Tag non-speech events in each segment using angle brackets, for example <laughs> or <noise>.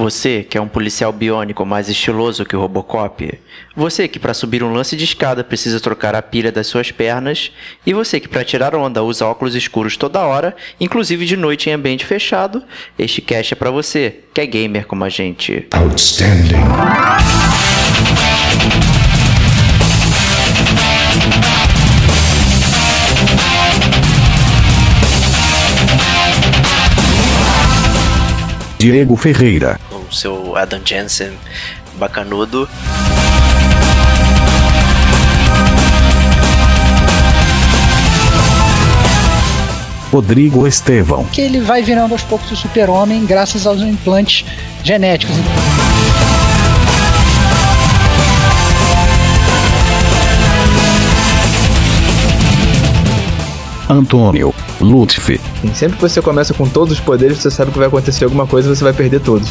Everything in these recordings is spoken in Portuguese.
Você que é um policial biônico mais estiloso que o Robocop. Você que para subir um lance de escada precisa trocar a pilha das suas pernas. E você que para tirar onda usa óculos escuros toda hora, inclusive de noite em ambiente fechado. Este cast é para você, que é gamer como a gente. Outstanding. Diego Ferreira. Seu Adam Jensen bacanudo. Rodrigo Estevão. Que ele vai virando aos poucos o super-homem graças aos implantes genéticos. Antônio Lutfi. Sempre que você começa com todos os poderes, você sabe que vai acontecer alguma coisa e você vai perder todos.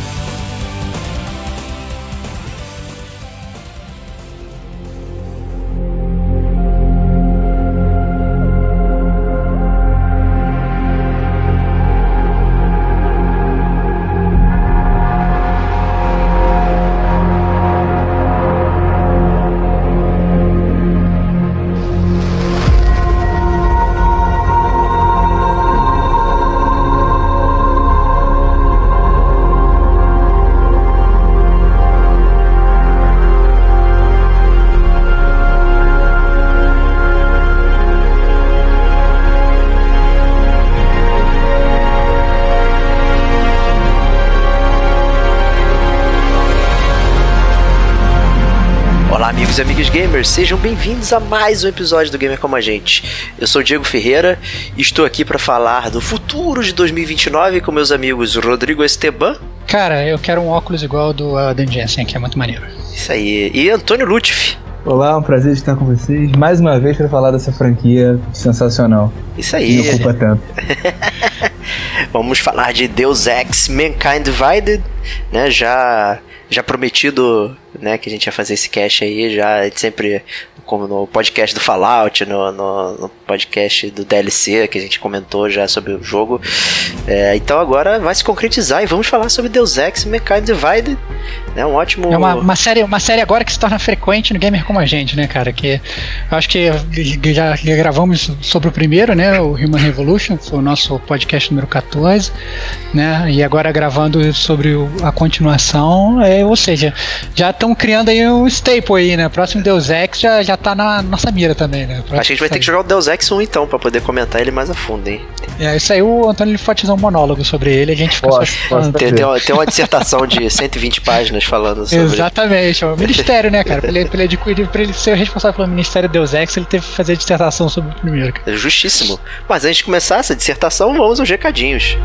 E amigas gamers, sejam bem-vindos a mais um episódio do Gamer Como a Gente. Eu sou o Diego Ferreira e estou aqui para falar do futuro de 2029 com meus amigos Rodrigo Esteban. Cara, eu quero um óculos igual do Adam Jensen, que é muito maneiro. Isso aí. E Antônio Lutfi. Olá, um prazer estar com vocês mais uma vez para falar dessa franquia sensacional. Isso aí. Me ocupa tanto. <laughs> Vamos falar de Deus Ex Mankind Divided, né? Já já prometido, né, que a gente ia fazer esse cast aí, já sempre como no podcast do Fallout, no, no, no, podcast do DLC que a gente comentou já sobre o jogo. É, então agora vai se concretizar e vamos falar sobre Deus Ex Mankind Divided. Né, um ótimo. É uma, uma, série, uma série agora que se torna frequente no gamer como a gente, né, cara? Que acho que já, já gravamos sobre o primeiro, né? O Human Revolution, foi o nosso podcast número 14, né? E agora gravando sobre a continuação, é, ou seja, já estão criando aí um staple aí, né? Próximo Deus Ex já, já tá na nossa mira também, né? Acho que a gente vai ter que jogar o Deus Ex 1 então, pra poder comentar ele mais a fundo, hein? É, isso aí o Antônio ele pode fazer um monólogo sobre ele, a gente fica posso, só posso tem, tem, uma, tem uma dissertação de 120 páginas falando sobre. Exatamente, é o <laughs> ministério, né, cara? Pra ele, pra ele adquirir, pra ele ser responsável pelo Ministério Deus Ex, ele teve que fazer a dissertação sobre o primeiro. Cara. Justíssimo. Mas antes de começar essa dissertação, vamos aos recadinhos.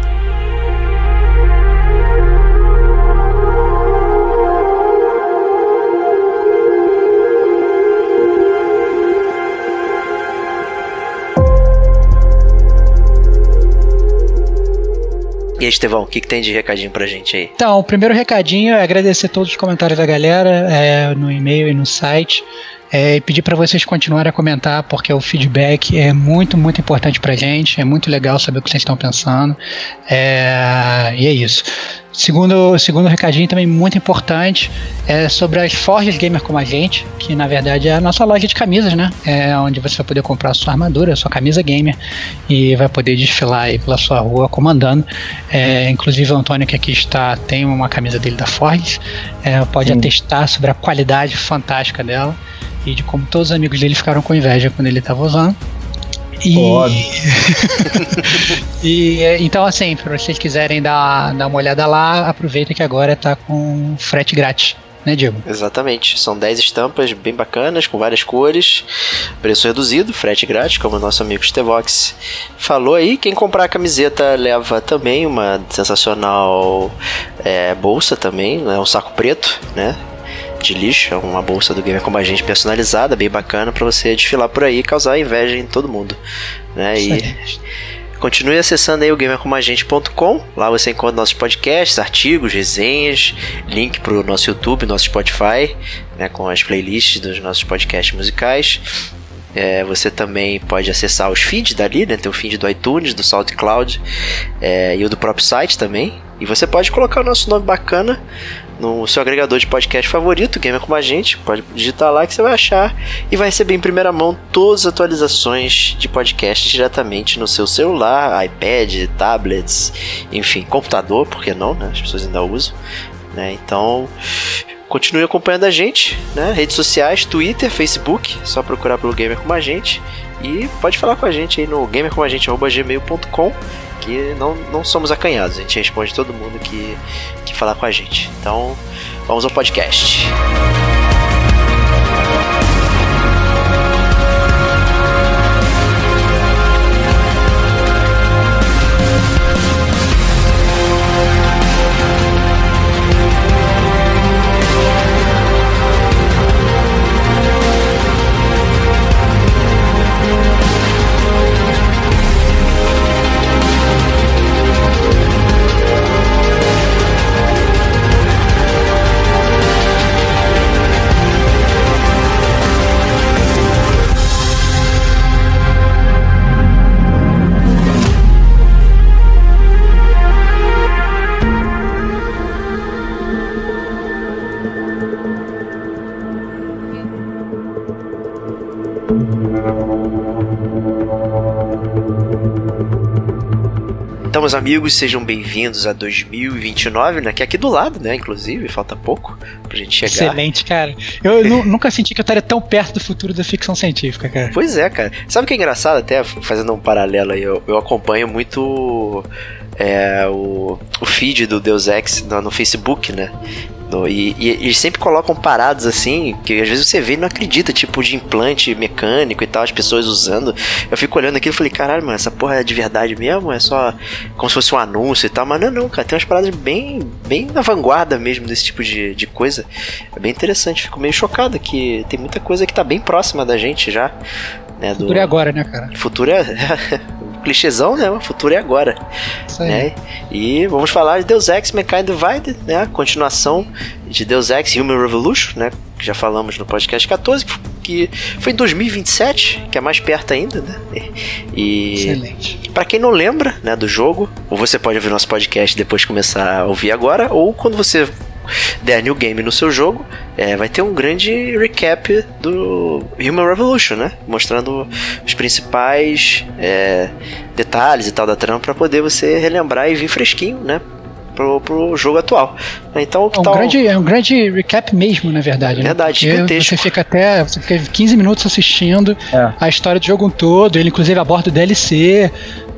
E aí, Estevão, o que, que tem de recadinho pra gente aí? Então, o primeiro recadinho é agradecer todos os comentários da galera é, no e-mail e no site. É, e pedir para vocês continuarem a comentar, porque o feedback é muito, muito importante pra gente. É muito legal saber o que vocês estão pensando. É, e é isso. Segundo, segundo recadinho também muito importante é sobre as Forges Gamer como a gente, que na verdade é a nossa loja de camisas, né? É onde você vai poder comprar a sua armadura, a sua camisa gamer e vai poder desfilar aí pela sua rua comandando. É, inclusive o Antônio que aqui está tem uma camisa dele da Forges, é, pode Sim. atestar sobre a qualidade fantástica dela e de como todos os amigos dele ficaram com inveja quando ele estava usando. E... <laughs> e então assim, para vocês quiserem dar, dar uma olhada lá, aproveita que agora tá com frete grátis. Né, Diego? Exatamente. São 10 estampas bem bacanas, com várias cores, preço reduzido, frete grátis, como o nosso amigo Stevox falou aí. Quem comprar a camiseta leva também uma sensacional é, bolsa também, né, um saco preto, né? De lixo, é uma bolsa do Gamer como a gente personalizada, bem bacana para você desfilar por aí e causar inveja em todo mundo, né? E continue acessando aí o gamercomagente.com, lá você encontra nossos podcasts, artigos, resenhas, link pro nosso YouTube, nosso Spotify, né, com as playlists dos nossos podcasts musicais. É, você também pode acessar os feeds dali, né? Tem o feed do iTunes, do SoundCloud é, e o do próprio site também. E você pode colocar o nosso nome bacana no seu agregador de podcast favorito, Gamer Como a Gente. Pode digitar lá que você vai achar e vai receber em primeira mão todas as atualizações de podcast diretamente no seu celular, iPad, tablets, enfim, computador, porque não, né? As pessoas ainda usam. Né? Então, continue acompanhando a gente, né? Redes sociais, Twitter, Facebook, só procurar pelo Gamer Como a Gente. E pode falar com a gente aí no gamercomagente.gmail.com que não, não somos acanhados, a gente responde todo mundo que, que falar com a gente. Então, vamos ao podcast. Então, amigos, sejam bem-vindos a 2029, né? Que é aqui do lado, né? Inclusive, falta pouco pra gente chegar. Excelente, cara. Eu <laughs> nu- nunca senti que eu estaria tão perto do futuro da ficção científica, cara. Pois é, cara. Sabe o que é engraçado? Até fazendo um paralelo aí, eu, eu acompanho muito é, o, o feed do Deus Ex no, no Facebook, né? E, e eles sempre colocam paradas assim, que às vezes você vê e não acredita, tipo de implante mecânico e tal, as pessoas usando. Eu fico olhando aquilo e falei, caralho, mano, essa porra é de verdade mesmo? É só como se fosse um anúncio e tal, mas não, é não, cara, tem umas paradas bem, bem na vanguarda mesmo desse tipo de, de coisa. É bem interessante, fico meio chocado que tem muita coisa que tá bem próxima da gente já. Né, do, Futuro é agora, né, cara? Futuro é. <laughs> clichêzão, né? O futuro é agora. Né? E vamos falar de Deus Ex Mankind Divided, né? A continuação de Deus Ex Human Revolution, né? Que já falamos no podcast 14, que foi em 2027, que é mais perto ainda, né? E Excelente. Pra quem não lembra, né, do jogo, ou você pode ouvir nosso podcast e depois começar a ouvir agora, ou quando você der new game no seu jogo, é, vai ter um grande recap do Human Revolution, né? Mostrando os principais é, detalhes e tal da trama pra poder você relembrar e vir fresquinho, né? Pro, pro jogo atual. Então, que É um, tal? grande, é um grande recap mesmo, na verdade. né? Verdade, Porque gigantesco. Você fica até você fica 15 minutos assistindo É. a história do jogo todo. Ele, inclusive, aborda o DLC,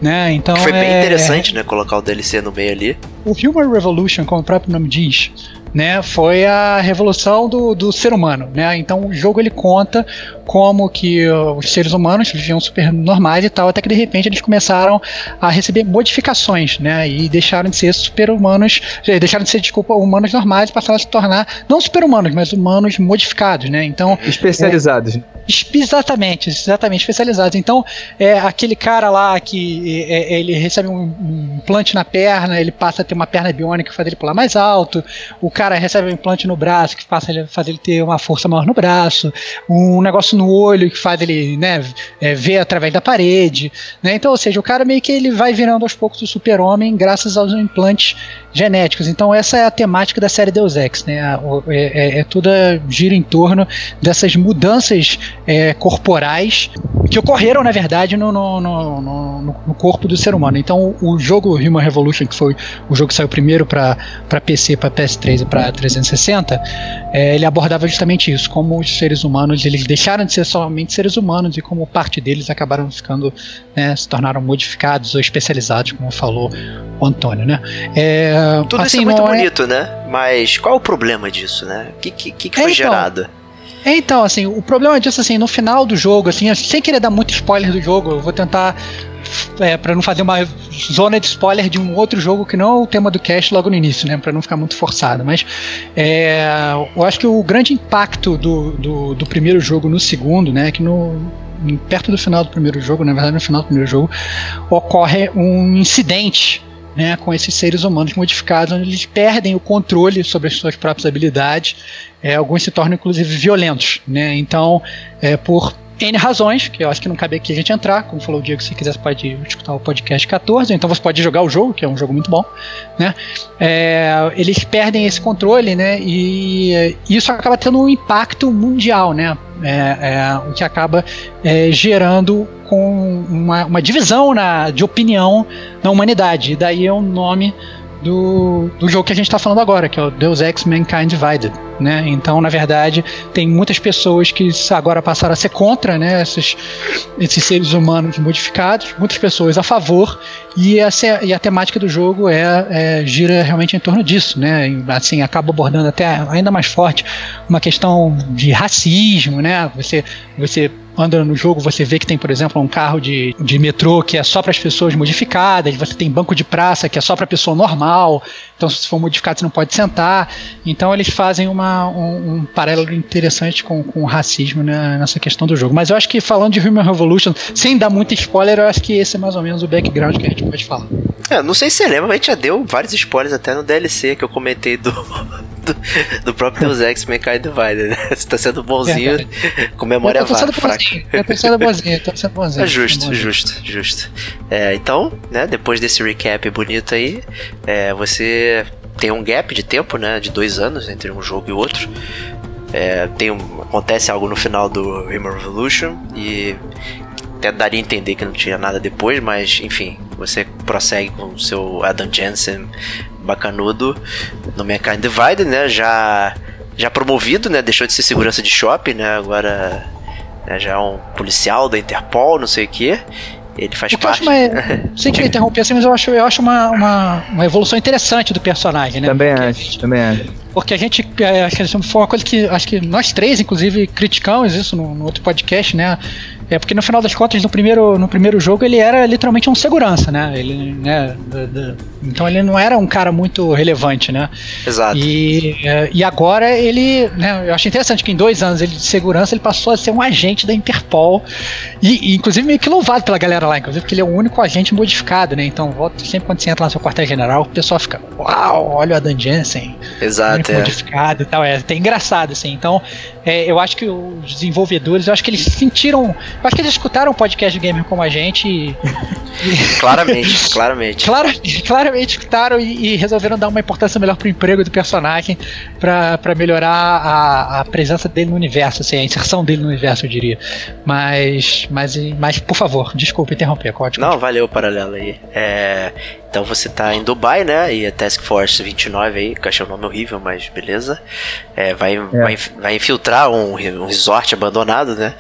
né? Então, Que foi bem é- interessante, né? Colocar o DLC no meio ali. O Human Revolution, como o próprio nome diz, né, foi a revolução do, do ser humano, né? Então o jogo ele conta como que uh, os seres humanos viviam super normais e tal, até que de repente eles começaram a receber modificações, né? E deixaram de ser super humanos, eh, deixaram de ser, desculpa, humanos normais e passaram a se tornar não super humanos, mas humanos modificados, né? Então Especializados. né? Espe- Exatamente, exatamente, especializados. Então, é aquele cara lá que é, é, ele recebe um, um implante na perna, ele passa a ter uma perna biônica que faz ele pular mais alto. O cara recebe um implante no braço que faz ele, faz ele ter uma força maior no braço. Um negócio no olho que faz ele né, é, ver através da parede. Né? Então, ou seja, o cara meio que ele vai virando aos poucos o super-homem graças aos implantes genéticos. Então, essa é a temática da série Deus Ex. Né? É, é, é tudo gira em torno dessas mudanças é, corporais que ocorreram, na verdade, no, no, no, no- no corpo do ser humano. Então, o jogo Human Revolution, que foi o jogo que saiu primeiro para PC, para PS3 e para 360, é, ele abordava justamente isso, como os seres humanos eles deixaram de ser somente seres humanos e como parte deles acabaram ficando, né, se tornaram modificados ou especializados, como falou o Antônio, né? É, Tudo assim, isso é muito não é- bonito, né? Mas qual é o problema disso, né? O que, que, que que É, foi então, gerado? É, então, assim, o problema disso, assim, no final do jogo, assim, sem querer dar muito spoiler do jogo, eu vou tentar, é, para não fazer uma zona de spoiler de um outro jogo que não é o tema do cast logo no início, né, para não ficar muito forçado, mas é, eu acho que o grande impacto do, do, do primeiro jogo no segundo, né, é que no perto do final do primeiro jogo, na verdade no final do primeiro jogo, ocorre um incidente né, com esses seres humanos modificados, onde eles perdem o controle sobre as suas próprias habilidades. É, alguns se tornam inclusive violentos, né? Então, é, por N razões, que eu acho que não cabe aqui a gente entrar. Como falou o Diego, se quiser, você pode escutar o podcast 14. Então você pode jogar o jogo, que é um jogo muito bom. Né? É, eles perdem esse controle, né? E isso acaba tendo um impacto mundial, né? É, é, o que acaba é, gerando com uma, uma divisão na, de opinião na humanidade. E daí é o nome do, do jogo que a gente está falando agora, que é o Deus Ex Mankind Divided. Né? Então, na verdade, tem muitas pessoas que agora passaram a ser contra né, esses, esses seres humanos modificados, muitas pessoas a favor, e, essa, e a temática do jogo é, é, gira realmente em torno disso. Né? Assim, acaba abordando até ainda mais forte uma questão de racismo, né? Você, você anda no jogo, você vê que tem, por exemplo, um carro de, de metrô que é só para as pessoas modificadas, você tem banco de praça que é só para pessoa normal, então se for modificado você não pode sentar. Então eles fazem uma, um, um paralelo interessante com, com o racismo né, nessa questão do jogo. Mas eu acho que falando de Human Revolution, sem dar muito spoiler, eu acho que esse é mais ou menos o background que a gente pode falar. É, não sei se você lembra, mas a gente já deu vários spoilers até no DLC que eu comentei do, <laughs> do, do próprio Deus Ex Mankind Divided, né? Você tá sendo bonzinho é, com memória fraca. Eu tô sendo bonzinho, tô sendo bonzinho. É justo, justo, justo. É, então, né, depois desse recap bonito aí, é, você tem um gap de tempo, né, de dois anos entre um jogo e outro. É, tem um, acontece algo no final do Human Revolution e até daria a entender que não tinha nada depois, mas enfim, você prossegue com o seu Adam Jensen bacanudo no Mankind Divided, né? Já, já promovido, né? Deixou de ser segurança de shopping, né? Agora né? já é um policial da Interpol, não sei o que. Ele faz o parte. Uma, <laughs> sem querer interromper assim, mas eu acho, eu acho uma, uma, uma evolução interessante do personagem, né? Também Porque acho, também acho. Porque a gente, é, acho que foi uma coisa que acho que nós três, inclusive, criticamos isso no, no outro podcast, né? É porque no final das contas, no primeiro, no primeiro jogo, ele era literalmente um segurança, né? Ele, né então ele não era um cara muito relevante, né? Exato. E, é, e agora ele, né? Eu acho interessante que em dois anos ele de segurança ele passou a ser um agente da Interpol e, e inclusive meio que louvado pela galera lá, inclusive porque ele é o único agente modificado, né? Então sempre quando você entra lá no seu quartel-general, o pessoal fica, uau, olha o Adam Jensen. Exato. É. Modificado e tal, é até engraçado, assim. Então é, eu acho que os desenvolvedores, eu acho que eles sentiram eu acho que eles escutaram o podcast gamer como a gente e. <laughs> claramente, claramente. Claro, claramente escutaram e, e, resolveram dar uma importância melhor pro emprego do personagem para melhorar a, a, presença dele no universo, assim, a inserção dele no universo, eu diria. Mas, mas, mas por favor, desculpa interromper, Código. Não, valeu o paralelo aí. É, então você tá em Dubai, né? E a Task Force 29 aí, que eu achei o nome horrível, mas beleza. É, vai, é. vai, vai infiltrar um, um resort abandonado, né?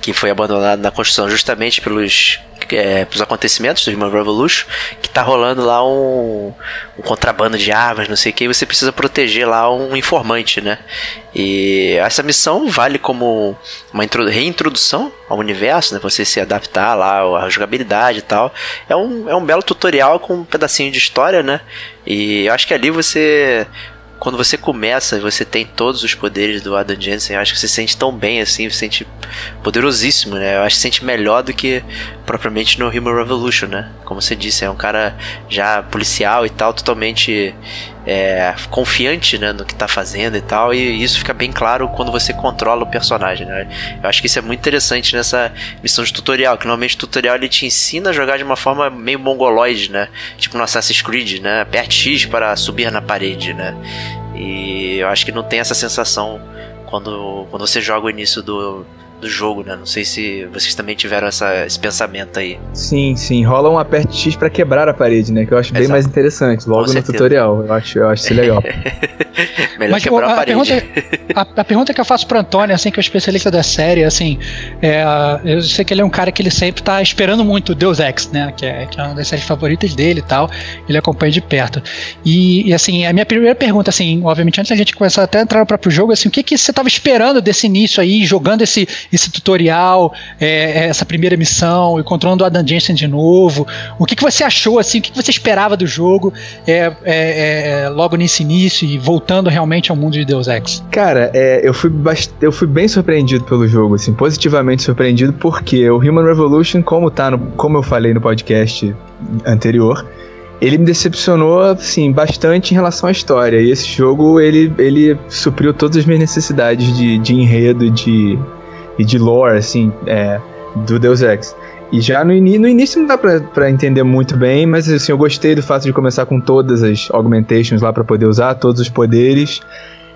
Que foi abandonado na construção justamente pelos é, os acontecimentos do Human Revolution, que tá rolando lá um, um contrabando de armas, não sei o que, e você precisa proteger lá um informante, né? E essa missão vale como uma reintrodução ao universo, né? Você se adaptar lá à jogabilidade e tal. É um, é um belo tutorial com um pedacinho de história, né? E eu acho que ali você quando você começa e você tem todos os poderes do Adam Jensen, eu acho que você se sente tão bem assim, você se sente poderosíssimo, né? Eu acho que se sente melhor do que propriamente no Human Revolution, né? Como você disse, é um cara já policial e tal, totalmente é, confiante né, no que está fazendo e tal, e isso fica bem claro quando você controla o personagem. Né? Eu acho que isso é muito interessante nessa missão de tutorial, que normalmente o tutorial ele te ensina a jogar de uma forma meio mongoloide, né? Tipo no Assassin's Creed, né? Aperte X para subir na parede, né? E eu acho que não tem essa sensação quando, quando você joga o início do, do jogo, né? Não sei se vocês também tiveram essa, esse pensamento aí. Sim, sim. Rola um aperte X para quebrar a parede, né? Que eu acho Exato. bem mais interessante, logo no tutorial. Eu acho, eu acho isso legal. <laughs> Melhor Mas, quebrar a, a, parede. Pergunta, a, a, pergunta que eu faço pro Antônio, assim, que é o especialista da série, assim, é, eu sei que ele é um cara que ele sempre tá esperando muito Deus Ex, né? Que é, que é uma das séries favoritas dele e tal. Ele acompanha de perto. E, e, assim, a minha primeira pergunta, assim, obviamente, antes da gente começar até a entrar no próprio jogo, assim, o que, que você tava esperando desse início aí, jogando esse, esse tutorial, é, é, essa primeira missão, encontrando o Adam Jensen de novo. O que, que você achou, assim, o que, que você esperava do jogo é, é, é logo nesse início e voltando realmente ao mundo de Deus Ex? Cara, é, eu, fui eu fui bem surpreendido pelo jogo, assim, positivamente surpreendido, porque o Human Revolution, como, tá no, como eu falei no podcast anterior, ele me decepcionou assim bastante em relação à história. E esse jogo ele, ele supriu todas as minhas necessidades de, de enredo, de e de lore, assim, é, do Deus Ex. E já no, no início não dá pra, pra, entender muito bem, mas assim, eu gostei do fato de começar com todas as augmentations lá para poder usar, todos os poderes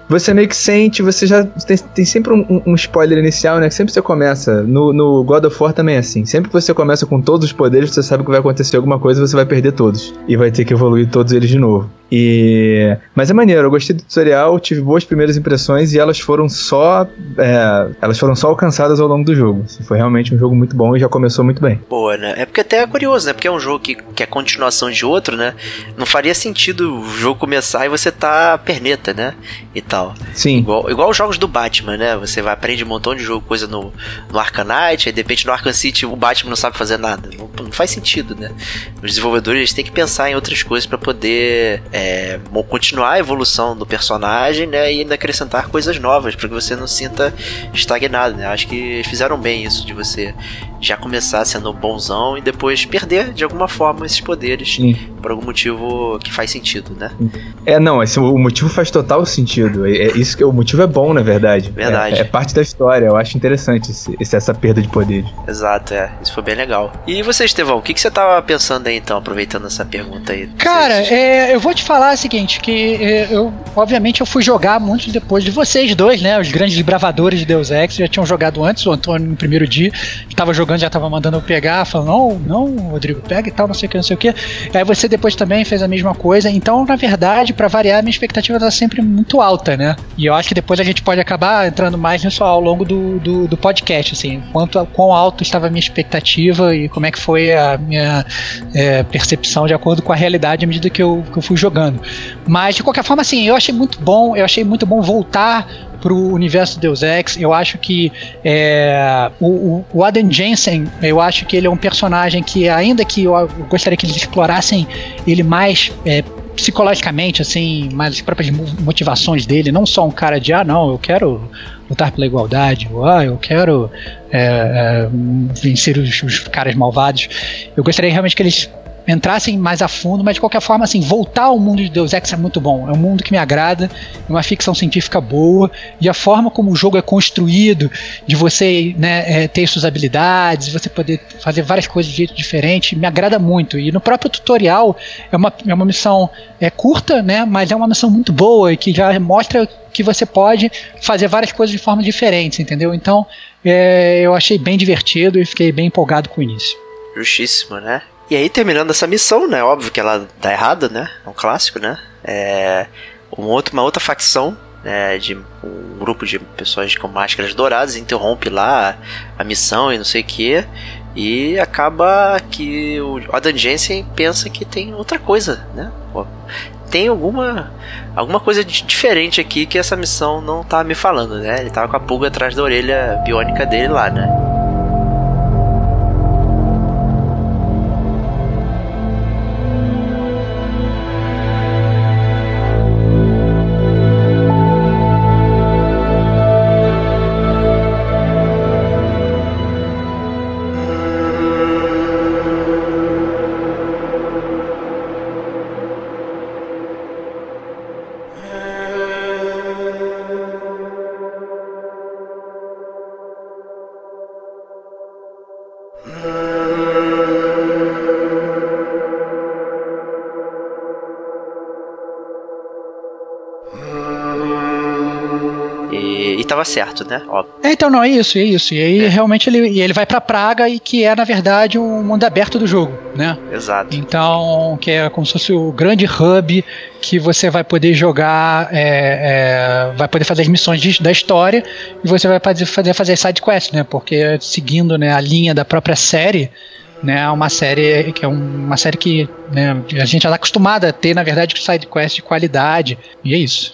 você meio que sente, você já tem, tem sempre um, um, spoiler inicial, né? Sempre você começa. No, no God of War também é assim. Sempre que você começa com todos os poderes, você sabe que vai acontecer alguma coisa você vai perder todos. E vai ter que evoluir todos eles de novo. E... Mas é maneiro, eu gostei do tutorial, tive boas primeiras impressões e elas foram só. É... elas foram só alcançadas ao longo do jogo. Foi realmente um jogo muito bom e já começou muito bem. Boa, né? É porque até é curioso, né? Porque é um jogo que, que é continuação de outro, né? Não faria sentido o jogo começar e você tá perneta, né? E tal. Sim. Igual, igual os jogos do Batman, né? Você vai aprende um montão de jogo, coisa no, no Arcanite, aí de repente no Arkham City o Batman não sabe fazer nada. Não, não faz sentido, né? Os desenvolvedores eles têm que pensar em outras coisas para poder é, continuar a evolução do personagem, né? E ainda acrescentar coisas novas, para que você não sinta estagnado, né? Acho que fizeram bem isso de você já começar sendo bonzão e depois perder de alguma forma esses poderes Sim. por algum motivo que faz sentido, né? É, não, esse, o motivo faz total sentido. É, é isso que o motivo é bom, na verdade. Verdade. É, é parte da história. Eu acho interessante esse, esse, essa perda de poderes. Exato, é. Isso foi bem legal. E você, Estevão, o que, que você tava pensando aí então, aproveitando essa pergunta aí? Cara, é, eu vou te falar o seguinte, que é, eu, obviamente, eu fui jogar muito depois de vocês dois, né? Os grandes bravadores de Deus Ex já tinham jogado antes, o Antônio no primeiro dia, estava jogando jogando já tava mandando eu pegar, falando, não, não, Rodrigo, pega e tal, não sei o que, não sei o que. Aí você depois também fez a mesma coisa. Então, na verdade, para variar, minha expectativa tá sempre muito alta, né? E eu acho que depois a gente pode acabar entrando mais nisso ao longo do, do, do podcast, assim, quanto quão alto estava a minha expectativa e como é que foi a minha é, percepção de acordo com a realidade à medida que eu, que eu fui jogando. Mas, de qualquer forma, assim, eu achei muito bom, eu achei muito bom voltar pro universo Deus Ex. Eu acho que é, o, o, Adam Jensen, eu acho que ele é um personagem que, ainda que eu, gostaria que eles explorassem ele mais. É, psicologicamente, assim, mais as próprias motivações dele, não só um cara de, ah, não, eu quero lutar pela igualdade, ou, ah, eu quero é, é, vencer os, os caras malvados. Eu gostaria realmente que eles entrassem mais a fundo, mas de qualquer forma, assim, voltar ao mundo de Deus Ex é muito bom. É um mundo que me agrada, é uma ficção científica boa, e a forma como o jogo é construído, de você né, é, ter suas habilidades, você poder fazer várias coisas de jeito diferente, me agrada muito. E no próprio tutorial é uma, é uma missão é curta, né, mas é uma missão muito boa e que já mostra que você pode fazer várias coisas de forma diferentes, entendeu? Então, é, eu achei bem divertido e fiquei bem empolgado com o início. Justíssimo, né? E aí, terminando essa missão, né? Óbvio que ela dá errada, né? É um clássico, né? É um outro, uma outra facção né, de um grupo de pessoas com máscaras douradas interrompe lá a missão e não sei o que. E acaba que o Adam Jensen pensa que tem outra coisa, né? Tem alguma alguma coisa diferente aqui que essa missão não tá me falando, né? Ele tava com a pulga atrás da orelha biônica dele lá, né? Estava certo, né? Óbvio. É, então, não, é isso, é isso. E aí, é. realmente, ele, ele vai pra Praga e que é, na verdade, um mundo aberto do jogo, né? Exato. Então, que é como se fosse o grande hub que você vai poder jogar, é, é, vai poder fazer as missões de, da história e você vai fazer, fazer, fazer side quest, né? Porque seguindo né, a linha da própria série, né, uma série que é uma série que né, a gente já está acostumado a ter, na verdade, side quest de qualidade, e é isso.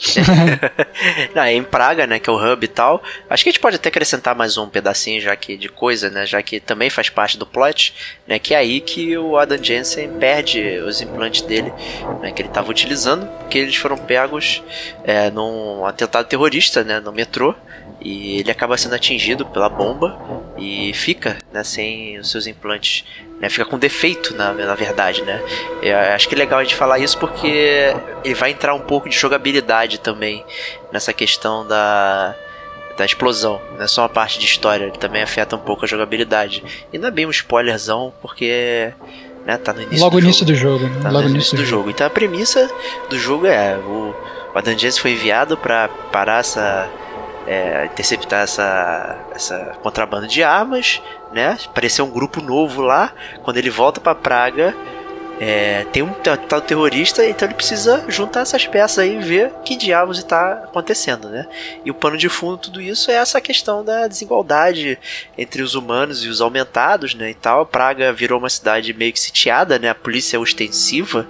<laughs> Não, é em Praga, né, que é o hub e tal. Acho que a gente pode até acrescentar mais um pedacinho já que de coisa, né, já que também faz parte do plot, né, que é aí que o Adam Jensen perde os implantes dele, né, que ele estava utilizando, porque eles foram pegos é, num atentado terrorista, né, no metrô. E ele acaba sendo atingido pela bomba e fica né, sem os seus implantes. Né, fica com defeito, na, na verdade. Né? Eu acho que é legal a gente falar isso porque ele vai entrar um pouco de jogabilidade também nessa questão da, da explosão. Não é só uma parte de história, ele também afeta um pouco a jogabilidade. E não é bem um spoilerzão, porque né, tá no início Logo do início jogo. do jogo, né? Tá Logo no início do jogo. Então a premissa do jogo é o, o Adam Jones foi enviado para parar essa é, interceptar essa, essa contrabando de armas, né? Apareceu um grupo novo lá. Quando ele volta pra Praga, é, tem um tal tal terrorista, então ele precisa juntar essas peças aí e ver que diabos está acontecendo, né? E o pano de fundo tudo isso é essa questão da desigualdade entre os humanos e os aumentados, né? E tal. Praga virou uma cidade meio que sitiada, né? A polícia é ostensiva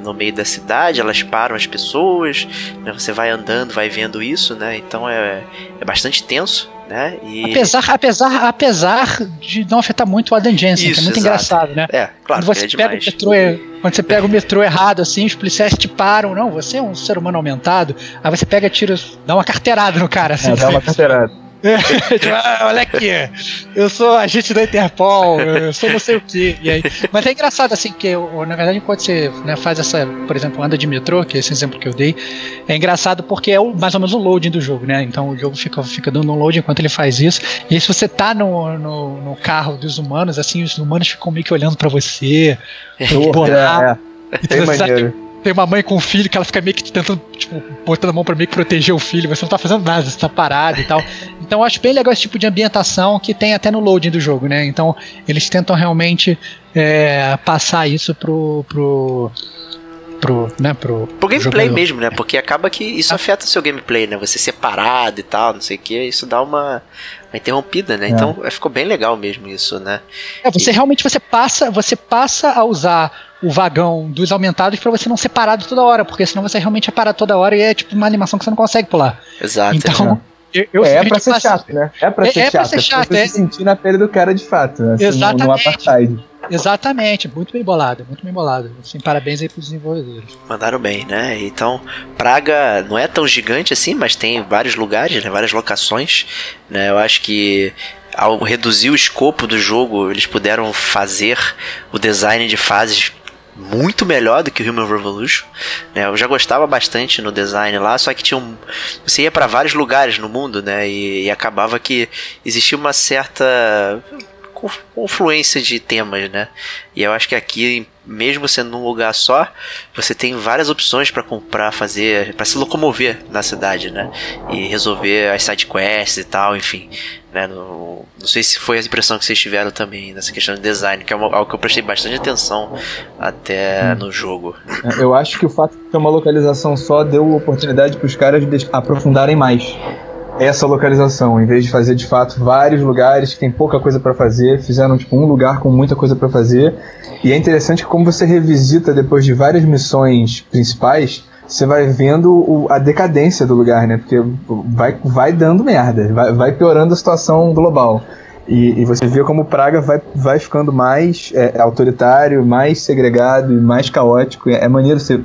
no meio da cidade, elas param as pessoas, né? Você vai andando, vai vendo isso, né? Então é, é bastante tenso, né? E Apesar, apesar, apesar de não afetar muito o Adam Jensen, que Isso, é muito exato. engraçado, né? é, claro, quando você é pega demais. o metrô, é- quando você pega o metrô errado, assim, os policiais te param, não, você é um ser humano aumentado, aí você pega, tira, dá uma carteirada no cara, assim, É, dá uma <laughs> carteirada. Tipo, <laughs> ah, olha aqui, eu sou agente da Interpol, eu sou não sei o que. Mas é engraçado assim que, na verdade, quando você né, faz essa, por exemplo, anda de metrô, que é esse exemplo que eu dei, é engraçado porque é o- mais ou menos o loading do jogo, né? Então o jogo fica, fica dando um load enquanto ele faz isso. E aí, se você tá no, no, no carro dos humanos, assim, os humanos ficam meio que olhando pra você, <laughs> bolar. é, é. E Bem você sabe maneiro. Tem uma mãe com um filho que ela fica meio que tentando, tipo, botando a mão pra meio que proteger o filho, você não tá fazendo nada, você tá parado e tal. Então eu acho bem legal esse tipo de ambientação que tem até no loading do jogo, né? Então eles tentam realmente é, passar isso pro. pro. pro. né, pro. Pro gameplay jogador. mesmo, né? Porque acaba que isso afeta o seu gameplay, né? Você separado e tal, não sei o que, isso dá uma interrompida, né? É. Então é, ficou bem legal mesmo isso, né? É, você realmente você passa, você passa a usar o vagão dos aumentados pra você não ser parado toda hora, porque senão você realmente é parado toda hora e é tipo uma animação que você não consegue pular. Exato. Então, eu, eu é, é pra ser passo- chato, né? É pra É- ser é pra chato. ser chato, pra você é. se sentir na pele do cara de fato, né? Assim, no- No Exatamente. apartheid. Exatamente, muito bem bolado, muito bem bolado. Assim, parabéns aí pros desenvolvedores. Mandaram bem, né? Então, Praga não é tão gigante assim, mas tem vários lugares, né? várias locações. Né? Eu acho que ao reduzir o escopo do jogo, eles puderam fazer o design de fases muito melhor do que o Human Revolution. Né? Eu já gostava bastante no design lá, só que tinha um, você ia para vários lugares no mundo, né? E, e acabava que existia uma certa confluência de temas, né? E eu acho que aqui, mesmo sendo num lugar só, você tem várias opções para comprar, fazer, para se locomover na cidade, né? E resolver as side quests e tal, enfim. Né? No- não sei se foi a impressão que vocês tiveram também nessa questão de design, que é uma- algo que eu prestei bastante atenção até no jogo. É, Eu acho que o fato de ter uma localização só deu oportunidade para os caras aprofundarem mais essa localização, em vez de fazer de fato vários lugares que tem pouca coisa para fazer, fizeram tipo um lugar com muita coisa para fazer. E é interessante que como você revisita depois de várias missões principais, você vai vendo o- a decadência do lugar, né? Porque vai, vai dando merda, vai, vai piorando a situação global. E, e você vê como Praga vai, vai ficando mais é, autoritário, mais segregado e mais caótico. É, é maneiro você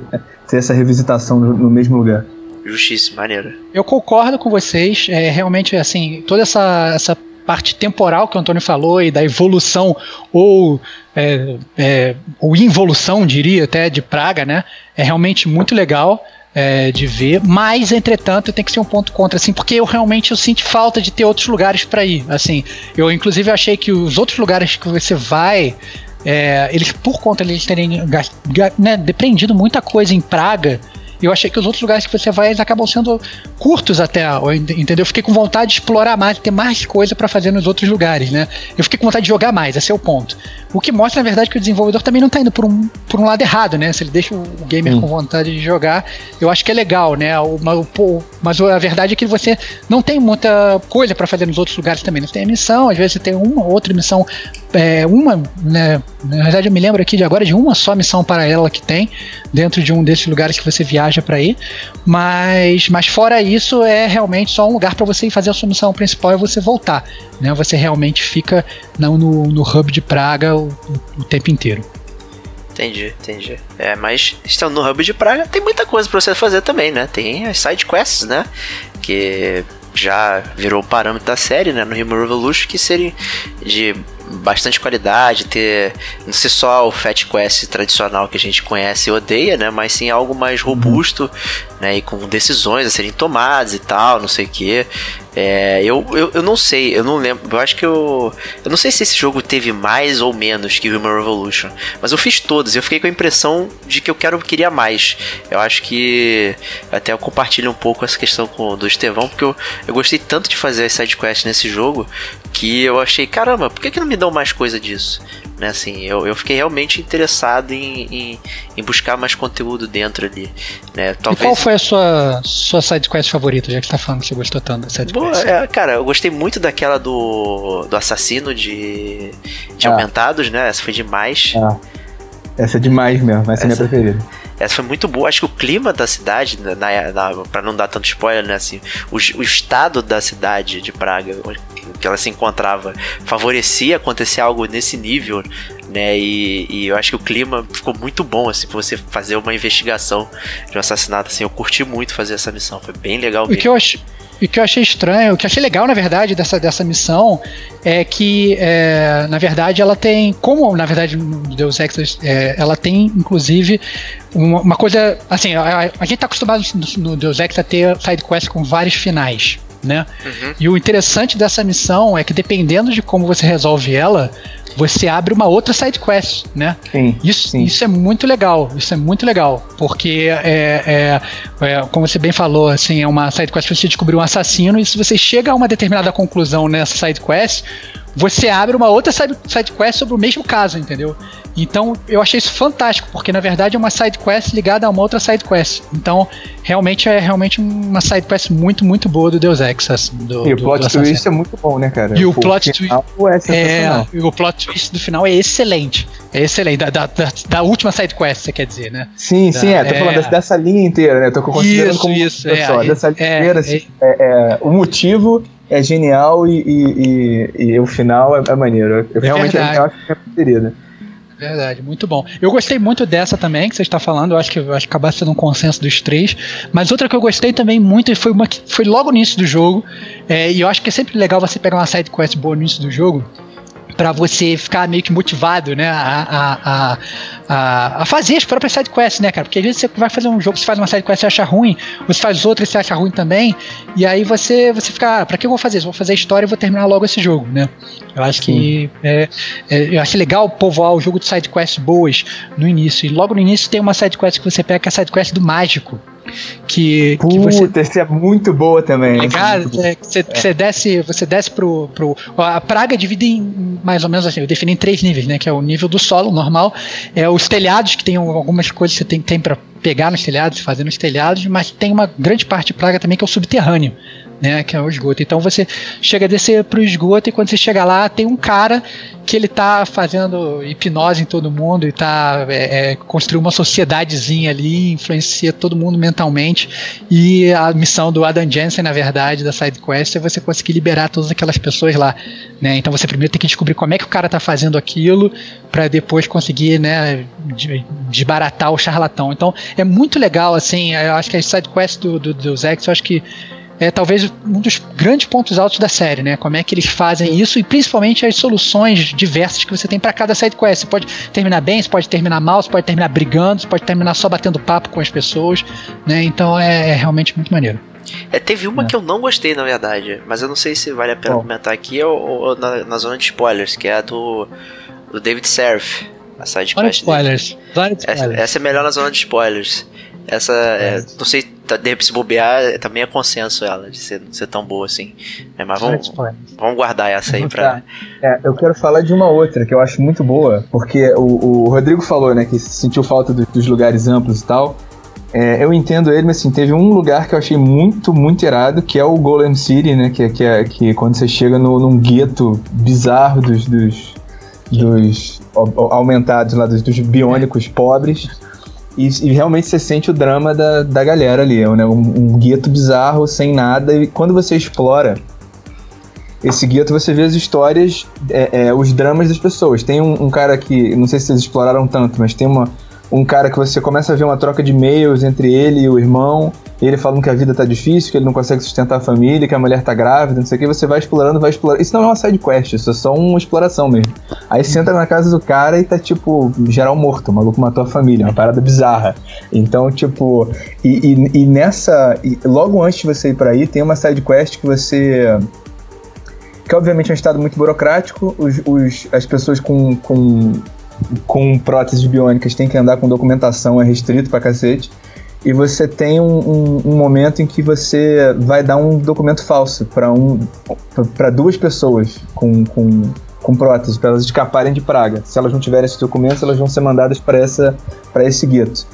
ter essa revisitação no, no mesmo lugar. Justíssimo, maneiro. Eu concordo com vocês, é realmente assim, toda essa, essa parte temporal que o Antônio falou e da evolução ou, é, é, ou involução, diria até, de Praga, né? É realmente muito legal. é, de ver, mas entretanto tem que ser um ponto contra, assim, porque eu realmente eu sinto falta de ter outros lugares para ir, assim, eu inclusive achei que os outros lugares que você vai, é, eles por conta de eles terem né, muita coisa em Praga, eu achei que os outros lugares que você vai eles acabam sendo curtos até, entendeu? Eu fiquei com vontade de explorar mais, ter mais coisa pra fazer nos outros lugares, né? Eu fiquei com vontade de jogar mais, esse é o ponto. O que mostra, na verdade, que o desenvolvedor também não tá indo por um, por um lado errado, né? Se ele deixa o gamer Hum. com vontade de jogar, eu acho que é legal, né? O, o- mas a verdade é que você não tem muita coisa pra fazer nos outros lugares também. Você tem a missão, às vezes você tem uma ou outra missão, é, uma, né? Na verdade, eu me lembro aqui de agora de uma só missão paralela que tem dentro de um desses lugares que você viaja pra ir. Mas, mas fora isso, é realmente só um lugar pra você ir fazer a sua missão principal e você voltar. Né? Você realmente fica não no, no hub de Praga o, o tempo inteiro. Entendi, entendi. É, mas estando no Hub de Praga, tem muita coisa pra você fazer também, né? Tem as side quests, né? Que já virou o parâmetro da série, né? No Human Revolution, que seria de bastante qualidade, ter não ser só o Fat Quest tradicional que a gente conhece e odeia, né? Mas sim algo mais robusto, né? E com decisões a serem tomadas e tal, não sei o que. É, eu, eu, eu não sei, eu não lembro. Eu acho que eu. Eu não sei se esse jogo teve mais ou menos que Human Revolution. Mas eu fiz todos e eu fiquei com a impressão de que eu quero queria mais. Eu acho que. Até eu compartilho um pouco essa questão com do Estevão, porque eu, eu gostei tanto de fazer as sidequests nesse jogo que eu achei, caramba, por que, que não me dão mais coisa disso? Né, assim, eu, eu fiquei realmente interessado em, em, em buscar mais conteúdo dentro ali. Né? Talvez... E qual foi a sua, sua sidequest favorita, já que você tá falando que você gostou tanto da sidequest? É, cara, eu gostei muito daquela do, do assassino de, de ah. aumentados, né? Essa foi demais. Ah. Essa é demais mesmo, essa, essa é minha preferida. Essa foi muito boa. Acho que o clima da cidade, na, na, pra não dar tanto spoiler, né? Assim, o, o estado da cidade de Praga, que ela se encontrava, favorecia acontecer algo nesse nível, né? E, e, eu acho que o clima ficou muito bom, assim, pra você fazer uma investigação de um assassinato, assim. Eu curti muito fazer essa missão, foi bem legal mesmo. O que eu acho. E o que eu achei estranho, o que eu achei legal, na verdade, dessa, dessa missão é que, é, na verdade, ela tem, como na verdade no Deus Ex, é, ela tem, inclusive, uma, uma coisa, assim, a, a, gente tá acostumado no, no Deus Ex a ter side quest com vários finais né? Uhum. E o interessante dessa missão é que dependendo de como você resolve ela, você abre uma outra side quest, né? Sim, isso, sim. isso é muito legal, isso é muito legal, porque é, é, é, como você bem falou, assim, é uma side quest para você descobrir um assassino e se você chega a uma determinada conclusão nessa side quest, você abre uma outra side, quest sobre o mesmo caso, entendeu? Então eu achei isso fantástico, porque na verdade é uma side quest ligada a uma outra side quest. Então realmente é realmente uma side quest muito, muito boa do Deus Ex. Assim, do, e o plot twist é muito bom, né, cara? E o, o plot twist. É, é o plot twist do final é excelente. É excelente. Da, da, da, da última side quest, você quer dizer, né? Sim, da, sim, é. Tô é, falando dessa, linha inteira, né? Tô considerando isso, como isso, é, só. dessa linha é, inteira, assim, é, é, o motivo é genial e, e, e, e o final é, é maneiro. Eu realmente acho que é preferida. Verdade, muito bom. Eu gostei muito dessa também, que você está falando, eu acho que, eu acho que acaba sendo um consenso dos três. Mas outra que eu gostei também muito e foi uma que foi logo no início do jogo. É, e eu acho que é sempre legal você pegar uma side quest boa no início do jogo para você ficar meio que motivado, né, a, a, a, a fazer as próprias sidequests, né, cara? Porque às vezes você vai fazer um jogo, você faz uma sidequest e acha ruim, você faz outra e você acha ruim também, e aí você, você fica, ah, pra que eu vou fazer isso? Vou fazer a história e vou terminar logo esse jogo, né? Eu acho que é, é, eu acho legal povoar o jogo de sidequests boas no início, e logo no início tem uma sidequest que você pega, que é a sidequest do mágico, que, Puta, que você essa é muito boa também. É, cara, é, você, é. você desce, você desce pro, pro a praga divide em mais ou menos assim, eu defini em três níveis, né, que é o nível do solo normal, é os telhados que tem algumas coisas que você tem, tem para pegar nos telhados, fazer nos telhados, mas tem uma grande parte de praga também que é o subterrâneo né, que é o esgoto. Então você chega a descer para o esgoto e quando você chega lá tem um cara que ele tá fazendo hipnose em todo mundo e tá é, é, construiu uma sociedadezinha ali, influencia todo mundo mentalmente. E a missão do Adam Jensen, na verdade, da side quest é você conseguir liberar todas aquelas pessoas lá, né? Então você primeiro tem que descobrir como é que o cara tá fazendo aquilo para depois conseguir, né, desbaratar o charlatão. Então é muito legal assim, eu acho que a side quest do, do, do Zex, eu acho que é talvez um dos grandes pontos altos da série, né? Como é que eles fazem isso e principalmente as soluções diversas que você tem para cada side quest. Você pode terminar bem, você pode terminar mal, você pode terminar brigando, você pode terminar só batendo papo com as pessoas, né? Então é, é realmente muito maneiro. É, teve uma é. que eu não gostei, na verdade, mas eu não sei se vale a pena comentar aqui ou, ou na, na, zona de spoilers, que é a do, do David Serf, a side quest. Spoilers. Spoilers. Essa, essa, é melhor na zona de spoilers. Essa, é, não sei, tá, de repente se bobear, também é consenso ela, de ser, ser tão boa assim. É, mas vamos, vamos guardar essa aí pra. É, eu quero falar de uma outra que eu acho muito boa, porque o, o Rodrigo falou, né, que sentiu falta do, dos lugares amplos e tal. É, eu entendo ele, mas assim, teve um lugar que eu achei muito, muito irado, que é o Golem City, né? Que, que é que quando você chega no, num gueto bizarro dos, dos, dos aumentados lá, dos, dos biônicos pobres. E, e, realmente você sente o drama da, da galera ali, né? Um, um gueto bizarro, sem nada. E quando você explora esse gueto, você vê as histórias, é, é, os dramas das pessoas. Tem um, um, cara que, não sei se vocês exploraram tanto, mas tem uma, um cara que você começa a ver uma troca de e-mails entre ele e o irmão. Ele falando que a vida tá difícil, que ele não consegue sustentar a família, que a mulher tá grávida, não sei o que, você vai explorando, vai explorando. Isso não é uma side quest, isso é só uma exploração mesmo. Aí você entra na casa do cara e tá tipo, geral morto, o maluco matou a família, uma parada bizarra. Então, tipo, e, e, e nessa. E logo antes de você ir para aí, tem uma side quest que você que obviamente é um estado muito burocrático, os, os, as pessoas com, com, com próteses biônicas têm que andar com documentação, é restrito pra cacete e você tem um, um, um, momento em que você vai dar um documento falso para um, para duas pessoas com, com, com prótese, para elas escaparem de praga. Se elas não tiverem esses documentos, elas vão ser mandadas para esse gueto.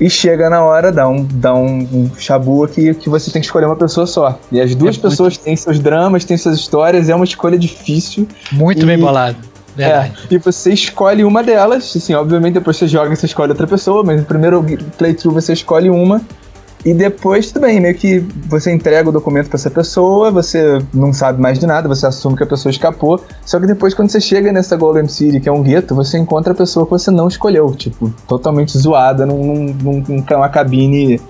E chega na hora, dá um, dá um, um chabu aqui que você tem que escolher uma pessoa só. E as duas é pessoas muito... têm seus dramas, têm suas histórias, é uma escolha difícil. Muito e... bem bolado. É, e você escolhe uma delas, assim, obviamente depois você joga e você escolhe outra pessoa, mas no primeiro playthrough você escolhe uma, e depois, tudo bem, meio que você entrega o documento para essa pessoa, você não sabe mais de nada, você assume que a pessoa escapou. Só que depois, quando você chega nessa Golden City, que é um gueto, você encontra a pessoa que você não escolheu, tipo, totalmente zoada num, num, numa cabine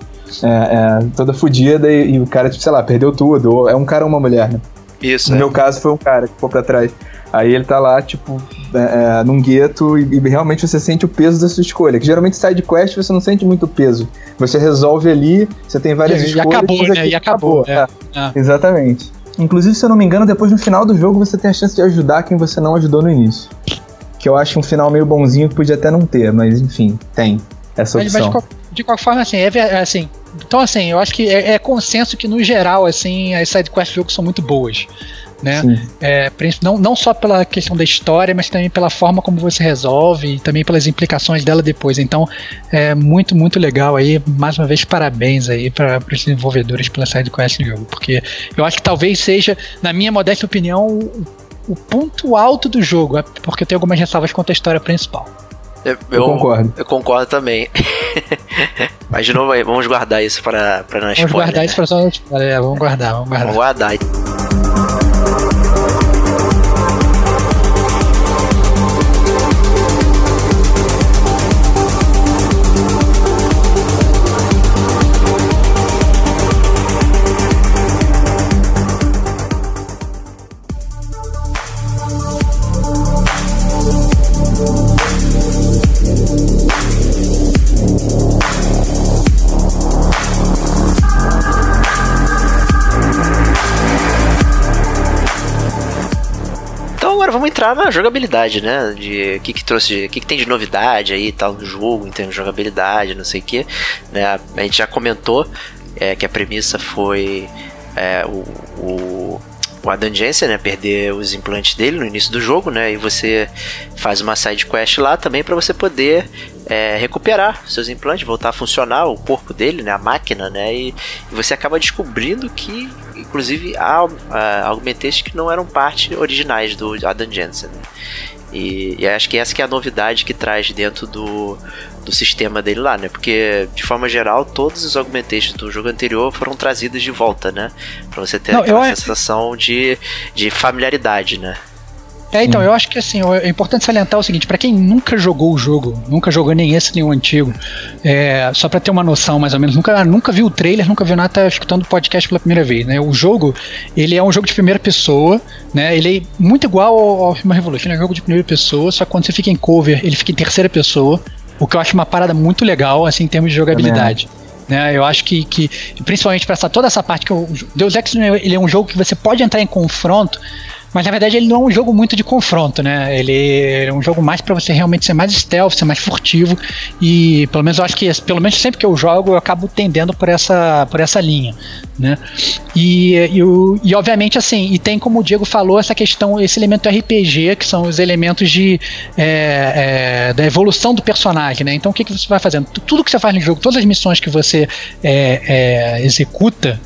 é, é, toda fodida e, e, o cara, tipo, sei lá, perdeu tudo. Ou é um cara ou uma mulher, né? Isso. No é. meu caso, foi um cara que ficou pra trás. Aí ele tá lá, tipo, é, é, num gueto e, e, realmente você sente o peso da sua escolha. Que geralmente side quest você não sente muito peso. Você resolve ali, você tem várias e, escolhas. E acabou, né? E acabou. acabou. É. é. Exatamente. Inclusive, se eu não me engano, depois no final do jogo você tem a chance de ajudar quem você não ajudou no início. Que eu acho um final meio bonzinho que podia até não ter, mas enfim, tem essa opção. Mas, de, qualquer forma, assim, é, é, assim, então assim, eu acho que é, é consenso que no geral, assim, as side quests do jogo são muito boas né? É, não, não só pela questão da história, mas também pela forma como você resolve e também pelas implicações dela depois. Então, é muito, muito legal aí. Mais uma vez, parabéns aí para os desenvolvedores pela saída com esse jogo, porque eu acho que talvez seja, na minha modesta opinião, o, o ponto alto do jogo, é porque tenho algumas ressalvas quanto à história principal. Eu, eu, concordo. Eu concordo também. <laughs> Mas de novo, vamos guardar isso para, para nós. Vamos guardar né? isso para só é, vamos guardar, vamos guardar. Vamos guardar. Entrar na jogabilidade, né? De o que, que trouxe, o que, que tem de novidade aí tal no jogo, em termos de jogabilidade, não sei o que. Né? A gente já comentou é, que a premissa foi é, o, o o Adam Jensen, né, perder os implantes dele no início do jogo, né, e você faz uma side quest lá também para você poder é, recuperar seus implantes, voltar a funcionar o corpo dele, né, a máquina, né, e, e você acaba descobrindo que inclusive há uh, argumentos que não eram parte originais do Adam Jensen. Né? E, e, acho que essa que é a novidade que traz dentro do, do sistema dele lá, né? Porque, de forma geral, todos os augmentations do jogo anterior foram trazidos de volta, né? Pra você ter não, aquela sensação de, de familiaridade, né? É, então, hum. eu acho que assim, é importante salientar o seguinte, para quem nunca jogou o jogo, nunca jogou nem esse nem o antigo, é, só para ter uma noção mais ou menos, nunca, nunca viu o trailer, nunca viu nada, tá escutando o podcast pela primeira vez, né? O jogo, ele é um jogo de primeira pessoa, né? Ele é muito igual ao, ao Human Revolution, é um jogo de primeira pessoa, só que quando você fica em cover, ele fica em terceira pessoa, o que eu acho uma parada muito legal, assim, em termos de jogabilidade. Né, eu acho que, que principalmente para toda essa parte que o Deus Ex ele é um jogo que você pode entrar em confronto mas na verdade ele não é um jogo muito de confronto, né? Ele é um jogo mais para você realmente ser mais stealth, ser mais furtivo. E pelo menos eu acho que, pelo menos sempre que eu jogo, eu acabo tendendo por essa, por essa linha, né? E, e, e obviamente assim, e tem como o Diego falou, essa questão, esse elemento RPG, que são os elementos de é, é, da evolução do personagem, né? Então o que, que você vai fazendo? Tudo que você faz no jogo, todas as missões que você é, é executa,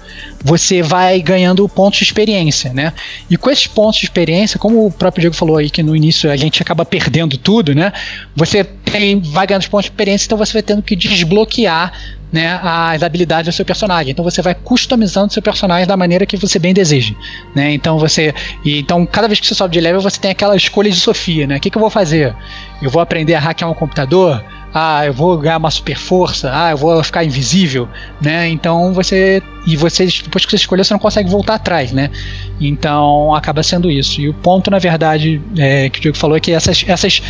você vai ganhando pontos de experiência, né? E com esses pontos de experiência, como o próprio Diego falou aí que no início a gente acaba perdendo tudo, né? Você tem, vai ganhando pontos de experiência, então você vai tendo que desbloquear né, as habilidades do seu personagem. Então você vai customizando seu personagem da maneira que você bem deseja, né? Então você, e, então cada vez que você sobe de level você tem aquela escolha de Sofia, né? O que, que eu vou fazer? Eu vou aprender a hackear um computador? Ah, eu vou ganhar uma super força, ah, eu vou ficar invisível, né? Então você e você depois que você escolheu você não consegue voltar atrás, né? Então acaba sendo isso. E o ponto na verdade é, que o Diego falou é que essas essas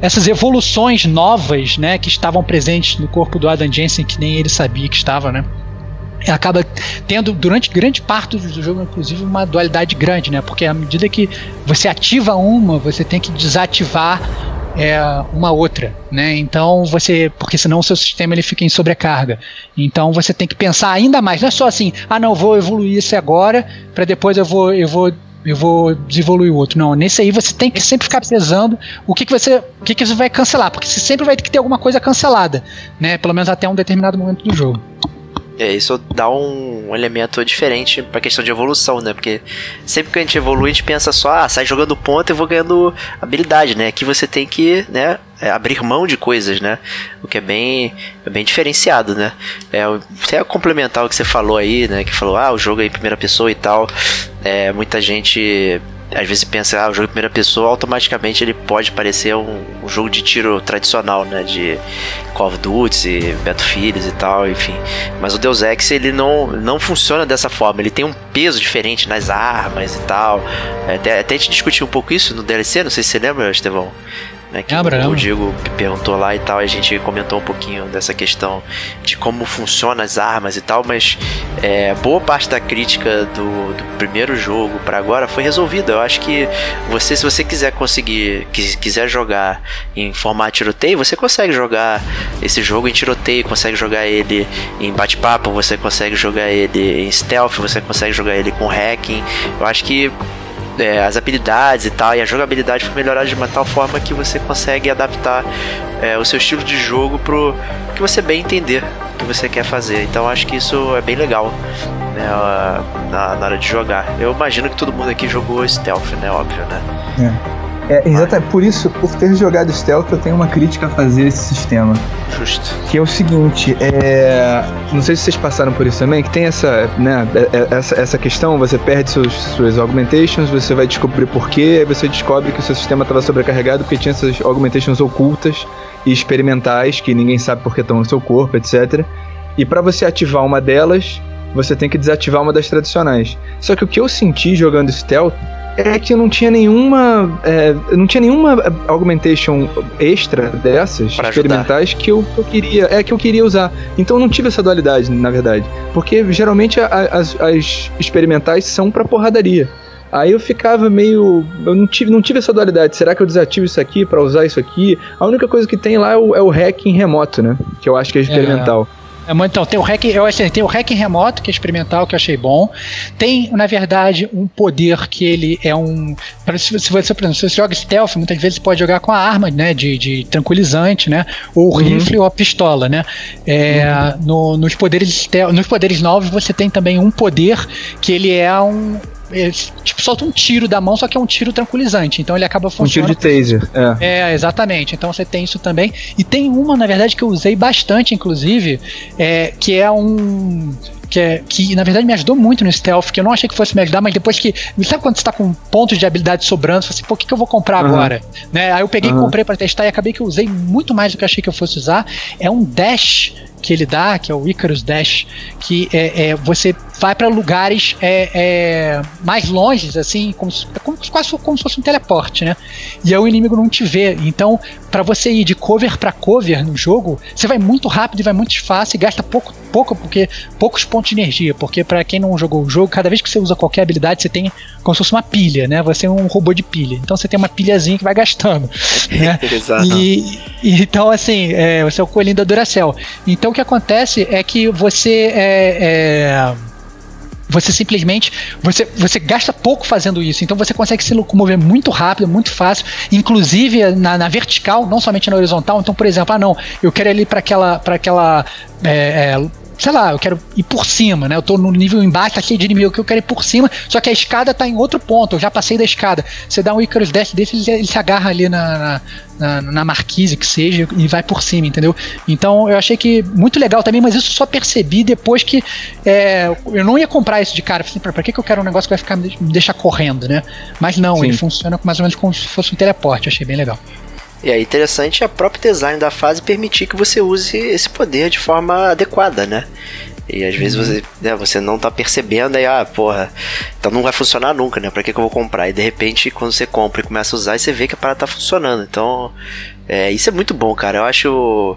essas evoluções novas, né, que estavam presentes no corpo do Adam Jensen que nem ele sabia que estava, né? Acaba tendo durante grande parte do jogo inclusive uma dualidade grande né porque à medida que você ativa uma você tem que desativar é, uma outra, né? Então você, porque senão o seu sistema ele fica em sobrecarga. Então você tem que pensar ainda mais. Não é só assim, ah não, vou evoluir esse agora para depois eu vou eu vou eu vou desenvolver o outro. Não, nesse aí você tem que sempre ficar pesando o que, que você o que, que você vai cancelar, porque você sempre vai ter que ter alguma coisa cancelada, né? Pelo menos até um determinado momento do jogo. É, isso dá um elemento diferente pra questão de evolução, né? Porque sempre que a gente evolui, a gente pensa só, ah, sai jogando ponto e vou ganhando habilidade, né? Aqui você tem que, né, é, abrir mão de coisas, né? O que é bem, é bem diferenciado, né? É, até complementar o que você falou aí, né? Que falou, ah, o jogo é em primeira pessoa e tal. É, muita gente às vezes pensa, ah, o jogo em primeira pessoa, automaticamente ele pode parecer um, um, jogo de tiro tradicional, né? De Call of Duty Battlefield e tal, enfim. Mas o Deus Ex, ele não, não funciona dessa forma. Ele tem um peso diferente nas armas e tal. Até, até a gente discutiu um pouco isso no DLC, não sei se você lembra, Estevão né? Que ah, o Diego perguntou lá e tal, a gente comentou um pouquinho dessa questão de como funcionam as armas e tal, mas é, boa parte da crítica do, do primeiro jogo para agora foi resolvida. Eu acho que você, se você quiser conseguir, quiser jogar em formato tiroteio, você consegue jogar esse jogo em tiroteio, consegue jogar ele em bate-papo, você consegue jogar ele em stealth, você consegue jogar ele com hacking. Eu acho que é, as habilidades e tal, e a jogabilidade foi melhorada de uma tal forma que você consegue adaptar é, o seu estilo de jogo pro que você bem entender o que você quer fazer. Então acho que isso é bem legal né, na, na hora de jogar. Eu imagino que todo mundo aqui jogou stealth, né? Óbvio, né? É. É, exatamente. Por isso, por ter jogado Stealth, eu tenho uma crítica a fazer esse sistema. Justo. Que é o seguinte, é... não sei se vocês passaram por isso também, que tem essa, né, é, é, essa, essa questão, você perde seus, suas augmentations, você vai descobrir por quê, aí você descobre que o seu sistema estava sobrecarregado porque tinha essas augmentations ocultas e experimentais, que ninguém sabe por que estão no seu corpo, etc. E para você ativar uma delas, você tem que desativar uma das tradicionais. Só que o que eu senti jogando Stealth é que eu não tinha nenhuma. É, não tinha nenhuma augmentation extra dessas experimentais que eu, eu, queria. É que eu queria usar. Então eu não tive essa dualidade, na verdade. Porque geralmente a, as, as experimentais são pra porradaria. Aí eu ficava meio. Eu não tive, não tive essa dualidade. Será que eu desativo isso aqui para usar isso aqui? A única coisa que tem lá é o, é o hacking remoto, né? Que eu acho que é experimental. É. Então, tem o hack, eu achei, tem o hack remoto, que é experimental, que eu achei bom. Tem, na verdade, um poder que ele é um. Se você, por exemplo, se você joga stealth, muitas vezes você pode jogar com a arma, né? De, de tranquilizante, né? Ou o uhum. rifle ou a pistola, né? É, uhum. no, nos, poderes, nos poderes novos você tem também um poder que ele é um, ele, tipo, solta um tiro da mão, só que é um tiro tranquilizante. Então ele acaba funcionando. Um tiro de taser. É. é, exatamente. Então você tem isso também. E tem uma, na verdade, que eu usei bastante, inclusive, é, que é um que, é, que na verdade me ajudou muito no stealth, que eu não achei que fosse me ajudar, mas depois que. Sabe quando você tá com pontos de habilidade sobrando, você fala assim, pô, o que, que eu vou comprar uhum. agora? Né? Aí eu peguei uhum. e comprei para testar e acabei que eu usei muito mais do que eu achei que eu fosse usar. É um dash que ele dá, que é o Icarus Dash, que é, é você vai para lugares é, é, mais longe, assim, como, como, quase como se fosse um teleporte, né? E aí o inimigo não te vê. Então, para você ir de cover para cover no jogo, você vai muito rápido e vai muito fácil e gasta pouco, pouco porque poucos pontos de energia. Porque para quem não jogou o jogo, cada vez que você usa qualquer habilidade, você tem como se fosse uma pilha, né? Você é um robô de pilha. Então você tem uma pilhazinha que vai gastando. Né? <laughs> Exato. E, e, então, assim, é, você é o coelhinho da Duracell. Então que acontece é que você é, é você simplesmente você, você gasta pouco fazendo isso, então você consegue se locomover muito rápido, muito fácil, inclusive na, na vertical, não somente na horizontal. Então, por exemplo, ah não, eu quero ir para aquela para aquela é, é, sei lá, eu quero ir por cima, né? Eu tô no nível embaixo, tá cheio de inimigo que eu quero ir por cima, só que a escada tá em outro ponto, eu já passei da escada. Você dá um Icarus Dash desse, ele, ele se agarra ali na, na, na, marquise que seja e vai por cima, entendeu? Então eu achei que muito legal também, mas isso só percebi depois que é, eu não ia comprar isso de cara. Pra, pra que, que eu quero um negócio que vai ficar me deixar correndo, né? Mas não, Sim. ele funciona mais ou menos como se fosse um teleporte, achei bem legal. E aí interessante é o próprio design da fase permitir que você use esse poder de forma adequada, né? E às vezes você, né, você não tá percebendo aí, ah, porra, então não vai funcionar nunca, né? Pra que, que eu vou comprar? E de repente, quando você compra e começa a usar, você vê que a parada tá funcionando. Então, é, isso é muito bom, cara. Eu acho o,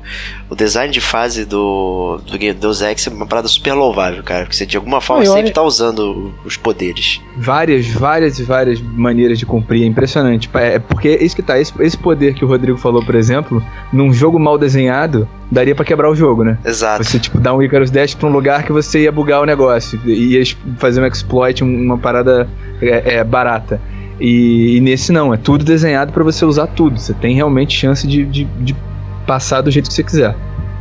o design de fase do, do Deus Ex uma parada super louvável, cara. Porque você de alguma forma e sempre olha- tá usando os poderes. Várias, várias e várias maneiras de cumprir. É impressionante. É porque é isso que tá. Esse, esse poder que o Rodrigo falou, por exemplo, num jogo mal desenhado, daria pra quebrar o jogo, né? Exato. Você, tipo, dá um Icarus Dash pra um lugar que você ia bugar o negócio. Ia fazer um exploit, um- uma parada é, é, barata. E, e nesse não, é tudo desenhado pra você usar tudo. Você tem realmente chance de, de, de passar do jeito que você quiser.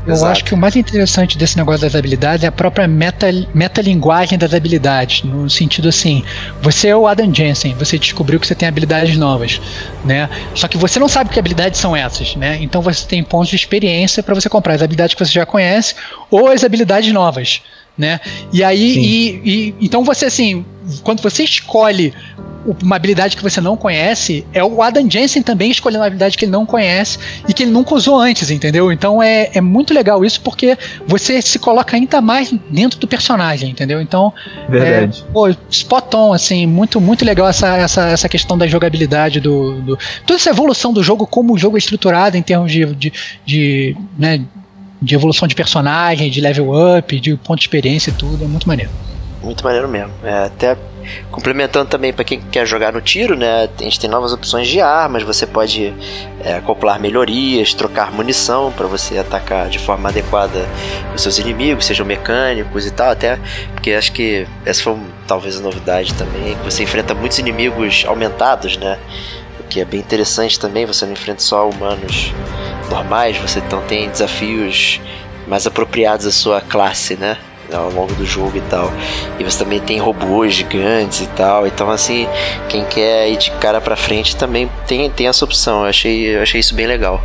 Eu Exato. acho que o mais interessante desse negócio das habilidades é a própria meta, metalinguagem das habilidades. No sentido assim, você é o Adam Jensen, você descobriu que você tem habilidades novas, né? Só que você não sabe que habilidades são essas, né? Então você tem pontos de experiência para você comprar as habilidades que você já conhece ou as habilidades novas, né? E aí, e, e- então você assim, quando você escolhe uma habilidade que você não conhece, é o Adam Jensen também escolhendo uma habilidade que ele não conhece e que ele nunca usou antes, entendeu? Então é, é muito legal isso porque você se coloca ainda mais dentro do personagem, entendeu? Então, Verdade. é, pô, spot on, assim, muito, muito legal essa, essa, essa questão da jogabilidade do, do- Toda essa evolução do jogo, como o jogo é estruturado em termos de. de, de, né, de evolução de personagem, de level up, de ponto de experiência e tudo, é muito maneiro. Muito maneiro mesmo. É, até complementando também para quem quer jogar no tiro, né? A gente tem novas opções de armas, você pode é, acoplar melhorias, trocar munição para você atacar de forma adequada os seus inimigos, sejam mecânicos e tal, até porque acho que essa foi talvez a novidade também, que você enfrenta muitos inimigos aumentados, né? Que é bem interessante também, você não enfrenta só humanos normais, você então tem desafios mais apropriados à sua classe, né? Ao longo do jogo e tal. E você também tem robôs gigantes e tal. Então, assim, quem quer ir de cara pra frente também tem, tem essa opção. Eu achei, eu achei isso bem legal.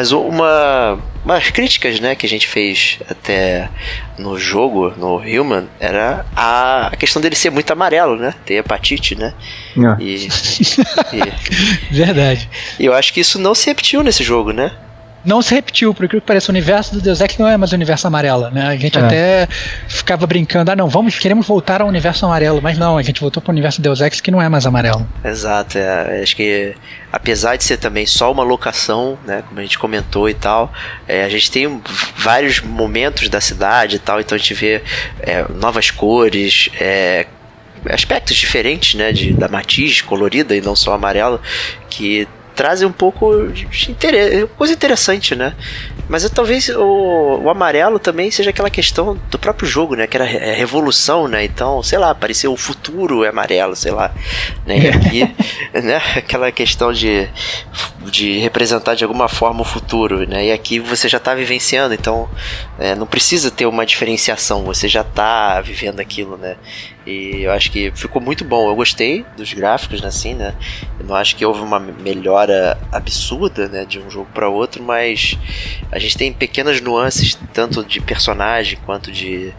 Mas uma umas críticas, né, que a gente fez até no jogo, no Human, era a, a questão dele ser muito amarelo, né? Ter hepatite, né? Ah. E, <laughs> e, Verdade. e eu acho que isso não se repetiu nesse jogo, né? Não se repetiu, por aquilo que parece, o universo do Deus Ex não é mais o universo amarelo, né? A gente É. até ficava brincando, ah não, vamos, queremos voltar ao universo amarelo, mas não, a gente voltou para o universo Deus Ex que não é mais amarelo. Exato, é, acho que apesar de ser também só uma locação, né, como a gente comentou e tal, é, a gente tem vários momentos da cidade e tal, então a gente vê é, novas cores, é, aspectos diferentes, né, de, da matiz colorida e não só amarelo, que trazem um pouco de interesse, coisa interessante, né? Mas é, talvez o, o amarelo também seja aquela questão do próprio jogo, né? Que era a revolução, né? Então, sei lá, parecia o futuro é amarelo, sei lá. Né? E aqui, <laughs> né? Aquela questão de, de representar de alguma forma o futuro, né? E aqui você já está vivenciando, então é, não precisa ter uma diferenciação, você já está vivendo aquilo, né? E eu acho que ficou muito bom. Eu gostei dos gráficos, né, assim, né? Eu não acho que houve uma melhora absurda, né, de um jogo para outro, mas a gente tem pequenas nuances, tanto de personagem quanto de,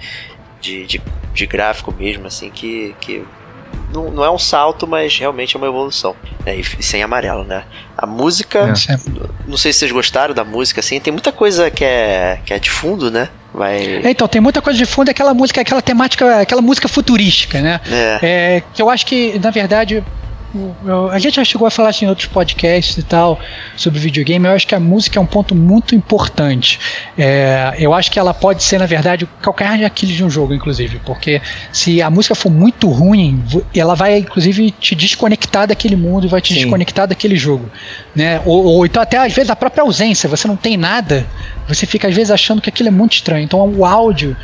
de, de, de gráfico mesmo, assim, que, que não, não é um salto, mas realmente é uma evolução. Né, e, sem amarelo, né? A música, é- não sei se vocês gostaram da música, assim, tem muita coisa que é, que é de fundo, né? Vai. É, Então, tem muita coisa de fundo, é aquela música, aquela temática, aquela música futurística, né? É, É, que eu acho que, na verdade, a gente já chegou a falar isso em outros podcasts e tal sobre videogame. Eu acho que a música é um ponto muito importante. É, eu acho que ela pode ser, na verdade, o calcanhar de Aquiles de um jogo, inclusive, porque se a música for muito ruim, ela vai, inclusive, te desconectar daquele mundo e vai te Sim. desconectar daquele jogo, né? Ou, ou então até às vezes a própria ausência. Você não tem nada, você fica às vezes achando que aquilo é muito estranho. Então o áudio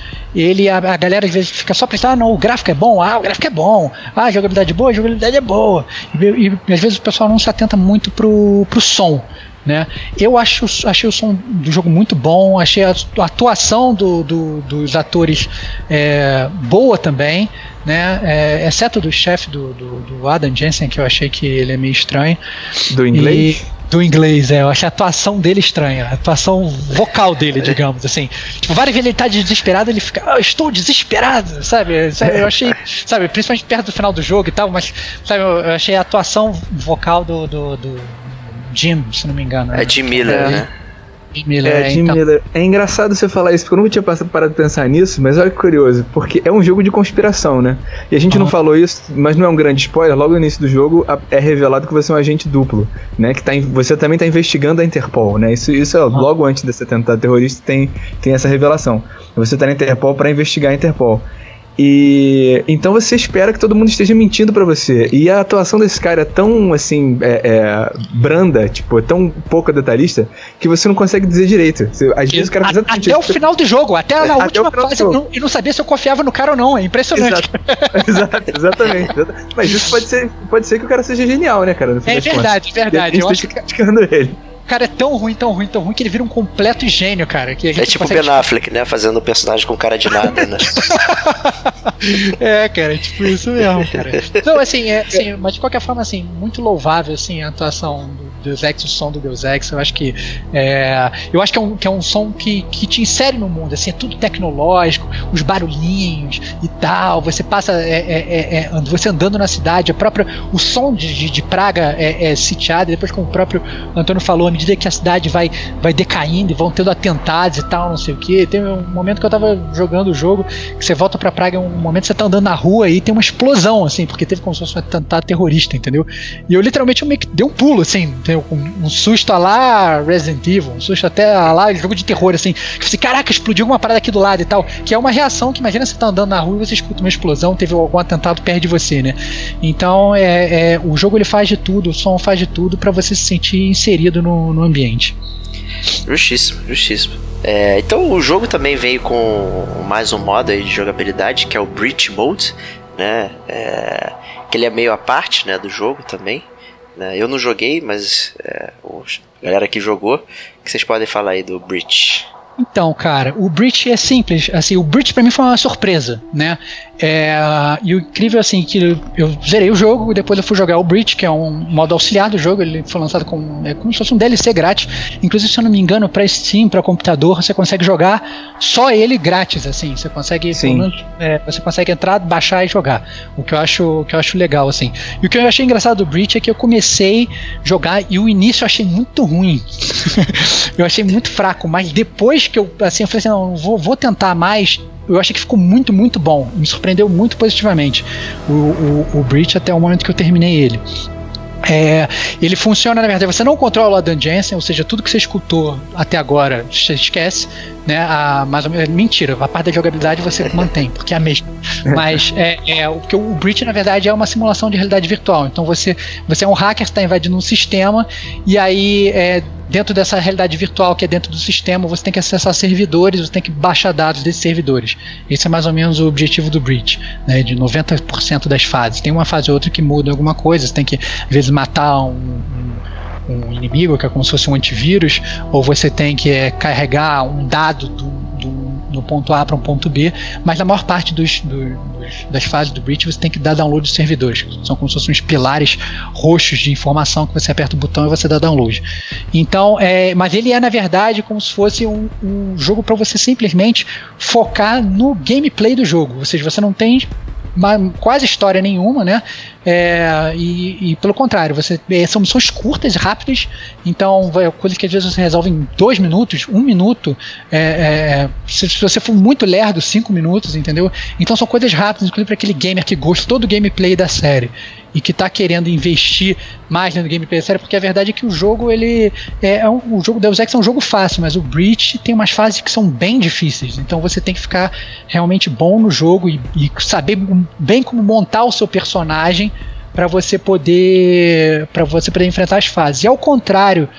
ele, a, a galera às vezes fica só pensando, ah, não, o gráfico é bom, ah, o gráfico é bom, ah, a jogabilidade é boa, a jogabilidade é boa. E, e, às vezes o pessoal não se atenta muito pro, pro som. Né? Eu acho, achei o som do jogo muito bom, achei a atuação do, do, dos atores é, boa também, né? É, exceto do chefe do, do, do, Adam Jensen, que eu achei que ele é meio estranho. Do inglês? E, do inglês, é. Eu achei a atuação dele estranha. A atuação vocal dele, digamos assim. Tipo, várias vezes ele tá desesperado, ele fica, ah, estou desesperado, sabe? sabe? Eu achei, sabe, principalmente perto do final do jogo e tal, mas, sabe, eu achei a atuação vocal do, do, do Jim, se não me engano. É Jim Miller, é, né? Miller, é, Jim então. Miller. É engraçado você falar isso, porque eu nunca tinha parado de pensar nisso, mas olha que curioso, porque é um jogo de conspiração, né? E a gente não falou isso, mas não é um grande spoiler, logo no início do jogo é revelado que você é um agente duplo, né? Que tá, você também está investigando a Interpol, né? Isso, isso é logo antes desse atentado terrorista tem, tem essa revelação. Você está na Interpol para investigar a Interpol. E então você espera que todo mundo esteja mentindo para você. E a atuação desse cara é tão assim é, é, branda, tipo, é tão pouco detalhista que você não consegue dizer direito. Você, às vezes o cara a, Até o final do jogo, até na <laughs> é, última fase eu não, eu não sabia se eu confiava no cara ou não. É impressionante. Exato, <laughs> Exato exatamente. Mas isso pode ser, pode ser que o cara seja genial, né, cara? é verdade, verdade. Eu acho que criticando ele cara é tão ruim, tão ruim, tão ruim que ele vira um completo gênio, cara. Que é tipo o Ben Affleck, né? Fazendo um personagem com cara de nada, né? <laughs> é, cara, é tipo isso mesmo, cara. <laughs> Então, assim, é, assim, mas de qualquer forma, assim, muito louvável, assim, a atuação do Deus Ex, o som do Deus Ex. Eu acho que é, eu acho que é um, que é um som que, que te insere no mundo, assim, é tudo tecnológico, os barulhinhos e tal. Você passa, é, é, é você andando na cidade, a própria, o som de, de, de Praga é, é sitiado, depois como o próprio Antônio falou, medida que a cidade vai, vai decaindo e vão tendo atentados e tal, não sei o que. Tem um momento que eu tava jogando o jogo, que você volta pra Praga, um momento você tá andando na rua e tem uma explosão, assim, porque teve como se fosse um atentado terrorista, entendeu? E eu literalmente eu meio que dei um pulo, assim, um, susto lá Resident Evil, um susto até lá jogo de terror, assim. Que você, caraca, explodiu uma parada aqui do lado e tal. Que é uma reação que imagina você tá andando na rua e você escuta uma explosão, teve algum atentado perto de você, né? Então é, é o jogo ele faz de tudo, o som faz de tudo para você se sentir inserido no, no ambiente. Justíssimo, justíssimo. É, então o jogo também veio com mais um modo de jogabilidade que é o Breach Mode, né? É, que ele é meio à parte, né, do jogo também. Né? Eu não joguei, mas é, a galera que jogou, que vocês podem falar aí do Breach? Então, cara, o Breach é simples. Assim, o Breach para mim foi uma surpresa, né? É, e o incrível assim que eu zerei o jogo e depois eu fui jogar o Breach, que é um modo auxiliar do jogo. Ele foi lançado com é como se fosse um DLC grátis. Inclusive, se eu não me engano, para Steam, para computador, você consegue jogar só ele grátis, assim. Você consegue, menos, é, você consegue entrar, baixar e jogar. O que eu acho, o que eu acho legal, assim. E o que eu achei engraçado do Breach é que eu comecei a jogar e o início eu achei muito ruim. <laughs> eu achei muito fraco, mas depois que eu assim, eu falei assim, não, vou, vou tentar mais eu achei que ficou muito, muito bom. Me surpreendeu muito positivamente o, o, o Breach até o momento que eu terminei ele. É, ele funciona, na verdade, você não controla o Adam Jensen, ou seja, tudo que você escutou até agora, você esquece, né? A, mais ou menos, mentira, a parte da jogabilidade você <laughs> mantém, porque é a mesma. Mas é, é, o que o Breach, na verdade, é uma simulação de realidade virtual. Então você, você é um hacker, está invadindo um sistema, e aí é, dentro dessa realidade virtual que é dentro do sistema, você tem que acessar servidores, você tem que baixar dados desses servidores. Esse é mais ou menos o objetivo do Breach, né, de 90% das fases. Tem uma fase ou outra que muda alguma coisa, você tem que, às vezes, matar um, um, um inimigo, que é como se fosse um antivírus, ou você tem que é, carregar um dado do, do no ponto A para um ponto B, mas na maior parte dos, dos, das fases do Breach você tem que dar download de servidores, são como se fossem uns pilares roxos de informação que você aperta o botão e você dá download. Então, é, mas ele é na verdade como se fosse um, um jogo para você simplesmente focar no gameplay do jogo, ou seja, você não tem quase história nenhuma, né? É, e, e, pelo contrário, você é, são missões curtas rápidas, então é coisa que às vezes você resolve em dois minutos, um minuto. É, é, se, se, você for muito lerdo, cinco minutos, entendeu? Então são coisas rápidas, inclusive para aquele gamer que gosta todo o gameplay da série e que está querendo investir mais no gameplay sério, porque a verdade é que o jogo ele é, é um, o jogo Deus Ex é um jogo fácil, mas o Breach tem umas fases que são bem difíceis. Então você tem que ficar realmente bom no jogo e, e saber bem como montar o seu personagem para você poder para você poder enfrentar as fases. E ao contrário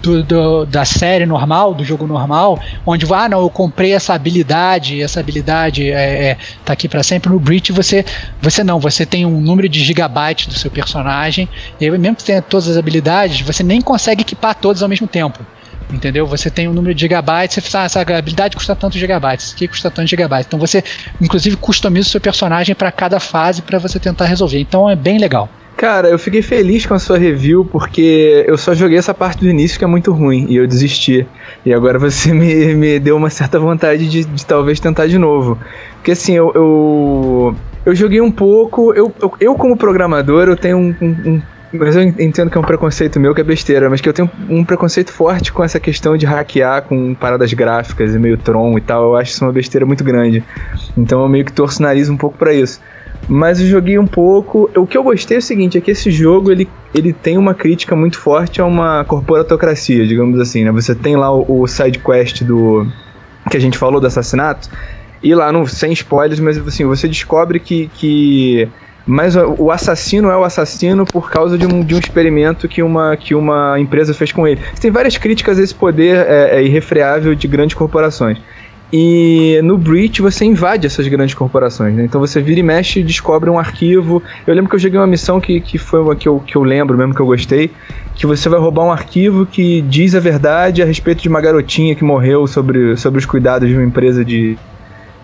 do, do, da série normal, do jogo normal, onde ah, não, eu comprei essa habilidade, essa habilidade é, é tá aqui para sempre. No Breach você, você não, você tem um número de gigabytes do seu personagem, e mesmo que tenha todas as habilidades, você nem consegue equipar todas ao mesmo tempo. Entendeu? Você tem um número de gigabytes, você fala, ah, essa habilidade custa tantos gigabytes, isso aqui custa tantos gigabytes. Então você, inclusive, customiza o seu personagem para cada fase para você tentar resolver. Então é bem legal. Cara, eu fiquei feliz com a sua review porque eu só joguei essa parte do início que é muito ruim e eu desisti. E agora você <laughs> me, me deu uma certa vontade de, de talvez tentar de novo. Porque assim, eu, eu, eu joguei um pouco. Eu, eu, eu, como programador, eu tenho um, um, mas eu entendo que é um preconceito meu que é besteira, mas que eu tenho um preconceito forte com essa questão de hackear com paradas gráficas e meio Tron e tal. Eu acho isso uma besteira muito grande. Então eu meio que torço o nariz um pouco para isso. Mas eu joguei um pouco. O que eu gostei é o seguinte: é que esse jogo ele, ele tem uma crítica muito forte a uma corporatocracia, digamos assim. Né? Você tem lá o, o side quest do. que a gente falou do assassinato. E lá, no, sem spoilers, mas assim, você descobre que, que mas o assassino é o assassino por causa de um, de um experimento que uma, que uma empresa fez com ele. Tem várias críticas a esse poder é, é irrefreável de grandes corporações. E no Breach você invade essas grandes corporações, né? Então você vira e mexe e descobre um arquivo. Eu lembro que eu joguei uma missão que, que foi uma que eu, que eu lembro mesmo que eu gostei. Que você vai roubar um arquivo que diz a verdade a respeito de uma garotinha que morreu sobre, sobre os cuidados de uma empresa de,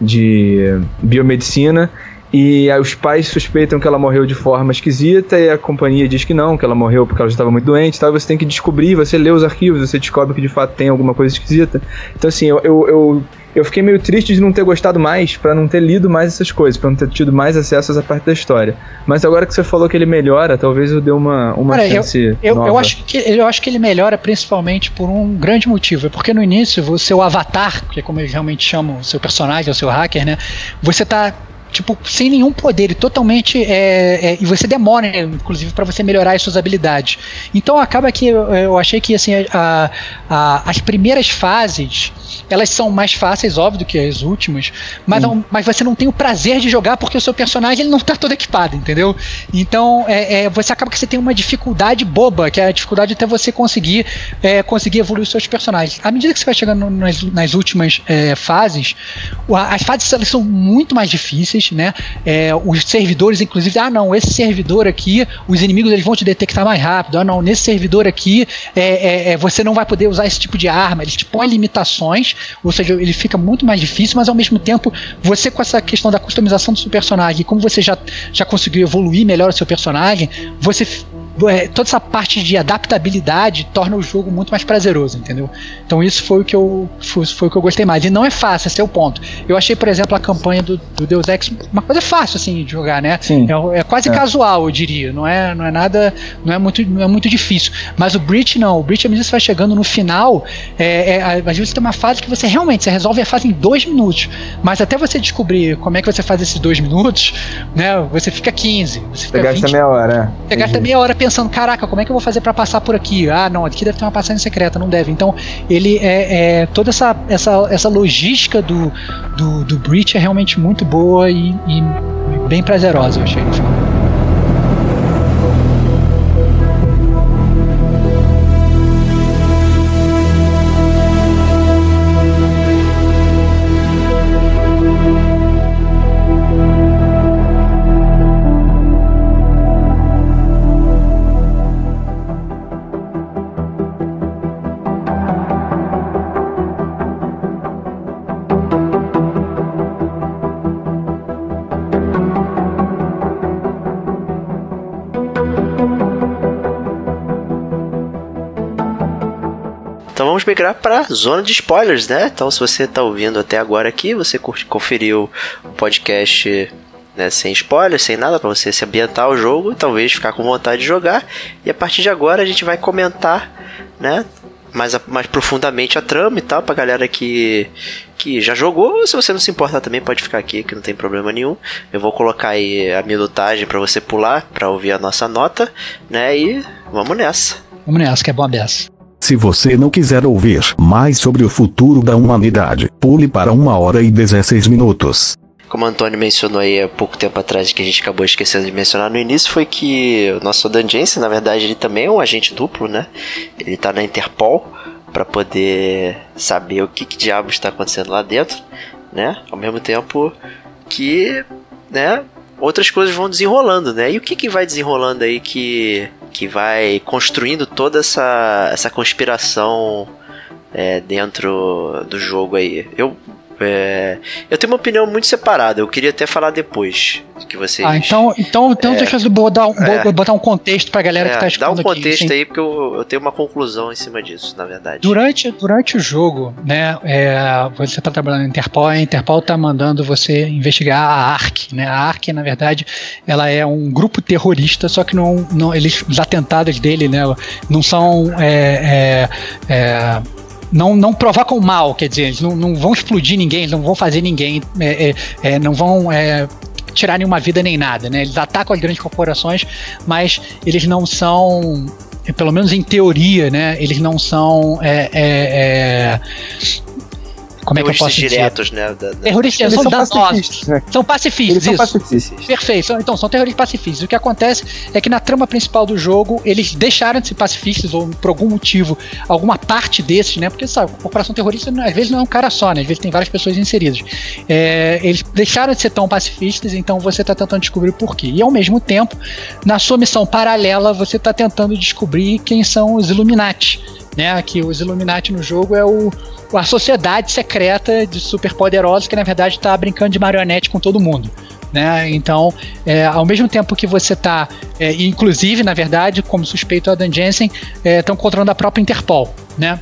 de biomedicina. E aí os pais suspeitam que ela morreu de forma esquisita e a companhia diz que não, que ela morreu porque ela já estava muito doente e tal. Você tem que descobrir, você lê os arquivos, você descobre que de fato tem alguma coisa esquisita. Então, assim, eu, eu, eu, eu fiquei meio triste de não ter gostado mais, para não ter lido mais essas coisas, para não ter tido mais acesso a essa parte da história. Mas agora que você falou que ele melhora, talvez eu dê uma, uma Cara, chance. Eu, eu, eu, acho que, eu acho que ele melhora principalmente por um grande motivo. É porque no início, o seu avatar, que é como eles realmente chamam o seu personagem, o seu hacker, né? Você tá tipo, sem nenhum poder e totalmente. É, é, e você demora, inclusive, para você melhorar as suas habilidades. Então acaba que eu, eu achei que assim, a, a, as primeiras fases elas são mais fáceis, óbvio, do que as últimas, mas, não, mas você não tem o prazer de jogar porque o seu personagem ele não está todo equipado, entendeu? Então é, é, você acaba que você tem uma dificuldade boba, que é a dificuldade até você conseguir é, conseguir evoluir os seus personagens. À medida que você vai chegando nas, nas últimas é, fases, as fases elas são muito mais difíceis, né? É, os servidores, inclusive, ah não, esse servidor aqui, os inimigos eles vão te detectar mais rápido. Ah não, nesse servidor aqui é, você não vai poder usar esse tipo de arma. Eles te põem limitações ou seja, ele fica muito mais difícil, mas ao mesmo tempo, você com essa questão da customização do seu personagem, como você já, já conseguiu evoluir melhor o seu personagem, você é, toda essa parte de adaptabilidade torna o jogo muito mais prazeroso, entendeu? Então isso foi o que eu foi, foi o que eu gostei mais. E não é fácil, esse é o ponto. Eu achei, por exemplo, a campanha do, do Deus Ex uma coisa fácil assim de jogar, né? Sim. É, é quase é. casual, eu diria. Não é, não é nada, não é muito, não é muito difícil. Mas o Breach não. O Breach, à medida que você vai chegando no final, é, é, às vezes tem uma fase que você realmente você resolve a fase em dois minutos. Mas até você descobrir como é que você faz esses dois minutos, né? Você fica 15. Você, fica você gasta 20, meia hora. Você gasta meia hora pensando, caraca, como é que eu vou fazer para passar por aqui? Ah, não, aqui deve ter uma passagem secreta, não deve. Então, ele é, é toda essa, essa, essa logística do, do, do Breach é realmente muito boa e, e bem prazerosa, eu achei no. Migrar para zona de spoilers, né? Então, se você está ouvindo até agora aqui, você conferiu o podcast né, sem spoilers, sem nada, para você se ambientar ao jogo talvez ficar com vontade de jogar. E a partir de agora a gente vai comentar, né? Mais, mais profundamente a trama e tal, pra galera que, que já jogou. Se você não se importar também, pode ficar aqui, que não tem problema nenhum. Eu vou colocar aí a minutagem para você pular, para ouvir a nossa nota, né? E vamos nessa. Vamos nessa, que é bom dessa. Se você não quiser ouvir mais sobre o futuro da humanidade, pule para uma hora e 16 minutos. como o Antônio mencionou aí há pouco tempo atrás, que a gente acabou esquecendo de mencionar no início, foi que o nosso Dan Jensen, na verdade, ele também é um agente duplo, né? Ele tá na Interpol para poder saber o que, que diabo está acontecendo lá dentro, né? Ao mesmo tempo que, né, outras coisas vão desenrolando, né? E o que, que vai desenrolando aí que, que vai construindo toda essa, essa conspiração é, dentro do jogo aí? Eu é, eu tenho uma opinião muito separada. Eu queria até falar depois que vocês. Ah, então, então, então é, deixa eu botar, um, é, botar um contexto pra galera é, que tá escutando. Dá um contexto aqui, aí, porque eu, eu, tenho uma conclusão em cima disso, na verdade. Durante, durante o jogo, né, é, você tá trabalhando na Interpol, a Interpol tá mandando você investigar a ARC, né? A ARC, na verdade, ela é um grupo terrorista, só que não, não eles, os atentados dele, né, não são é, é, é não, não provocam mal, quer dizer, eles não, não vão explodir ninguém, não vão fazer ninguém, é, é, é não vão é, tirar nenhuma vida nem nada, né? Eles atacam as grandes corporações, mas eles não são, pelo menos em teoria, né? Eles não são é, é, como é que eu posso diretos, dizer? né? Da, da... Terroristas são, são pacifistas. Né? São pacifistas, isso. São pacifistas. Perfeito. Então, são terroristas pacifistas. O que acontece é que na trama principal do jogo, eles deixaram de ser pacifistas, ou por algum motivo, alguma parte desses, né? Porque, sabe, a corporação terrorista às vezes não é um cara só, né? Às vezes tem várias pessoas inseridas. É, eles deixaram de ser tão pacifistas, então você está tentando descobrir por quê. E ao mesmo tempo, na sua missão paralela, você está tentando descobrir quem são os Illuminati. Né, que os Illuminati no jogo é o, a sociedade secreta de superpoderosos que na verdade está brincando de marionete com todo mundo. Né? Então, é, ao mesmo tempo que você está, é, inclusive, na verdade, como suspeito Adam Jensen, estão é, controlando a própria Interpol, né?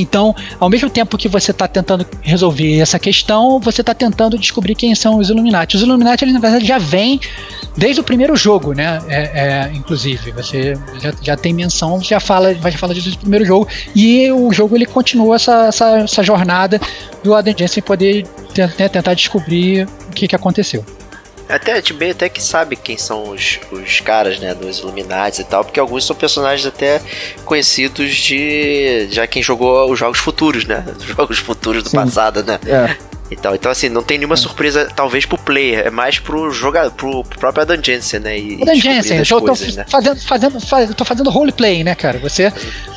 Então, ao mesmo tempo que você está tentando resolver essa questão, você está tentando descobrir quem são os Illuminati. Os Illuminati, eles, na verdade, já vêm desde o primeiro jogo, né? É, é, inclusive, você já, já tem menção, já fala, já fala disso do primeiro jogo. E o jogo ele continua essa, essa, essa jornada do Adam Jensen poder né, tentar descobrir o que, que aconteceu. Até a gente até que sabe quem são os, os caras, né, dos Illuminati e tal, porque alguns são personagens até conhecidos de já quem jogou os jogos futuros, né? <laughs> Os jogos futuros do Sim. passado, né? É. Então, então, assim, não tem nenhuma é. surpresa, talvez, pro player, é mais pro jogador, pro, pro próprio Adam Jensen, né? E, Adam Jensen, eu tô né? fazendo, fazendo, fazendo, tô fazendo roleplay, né, cara? Você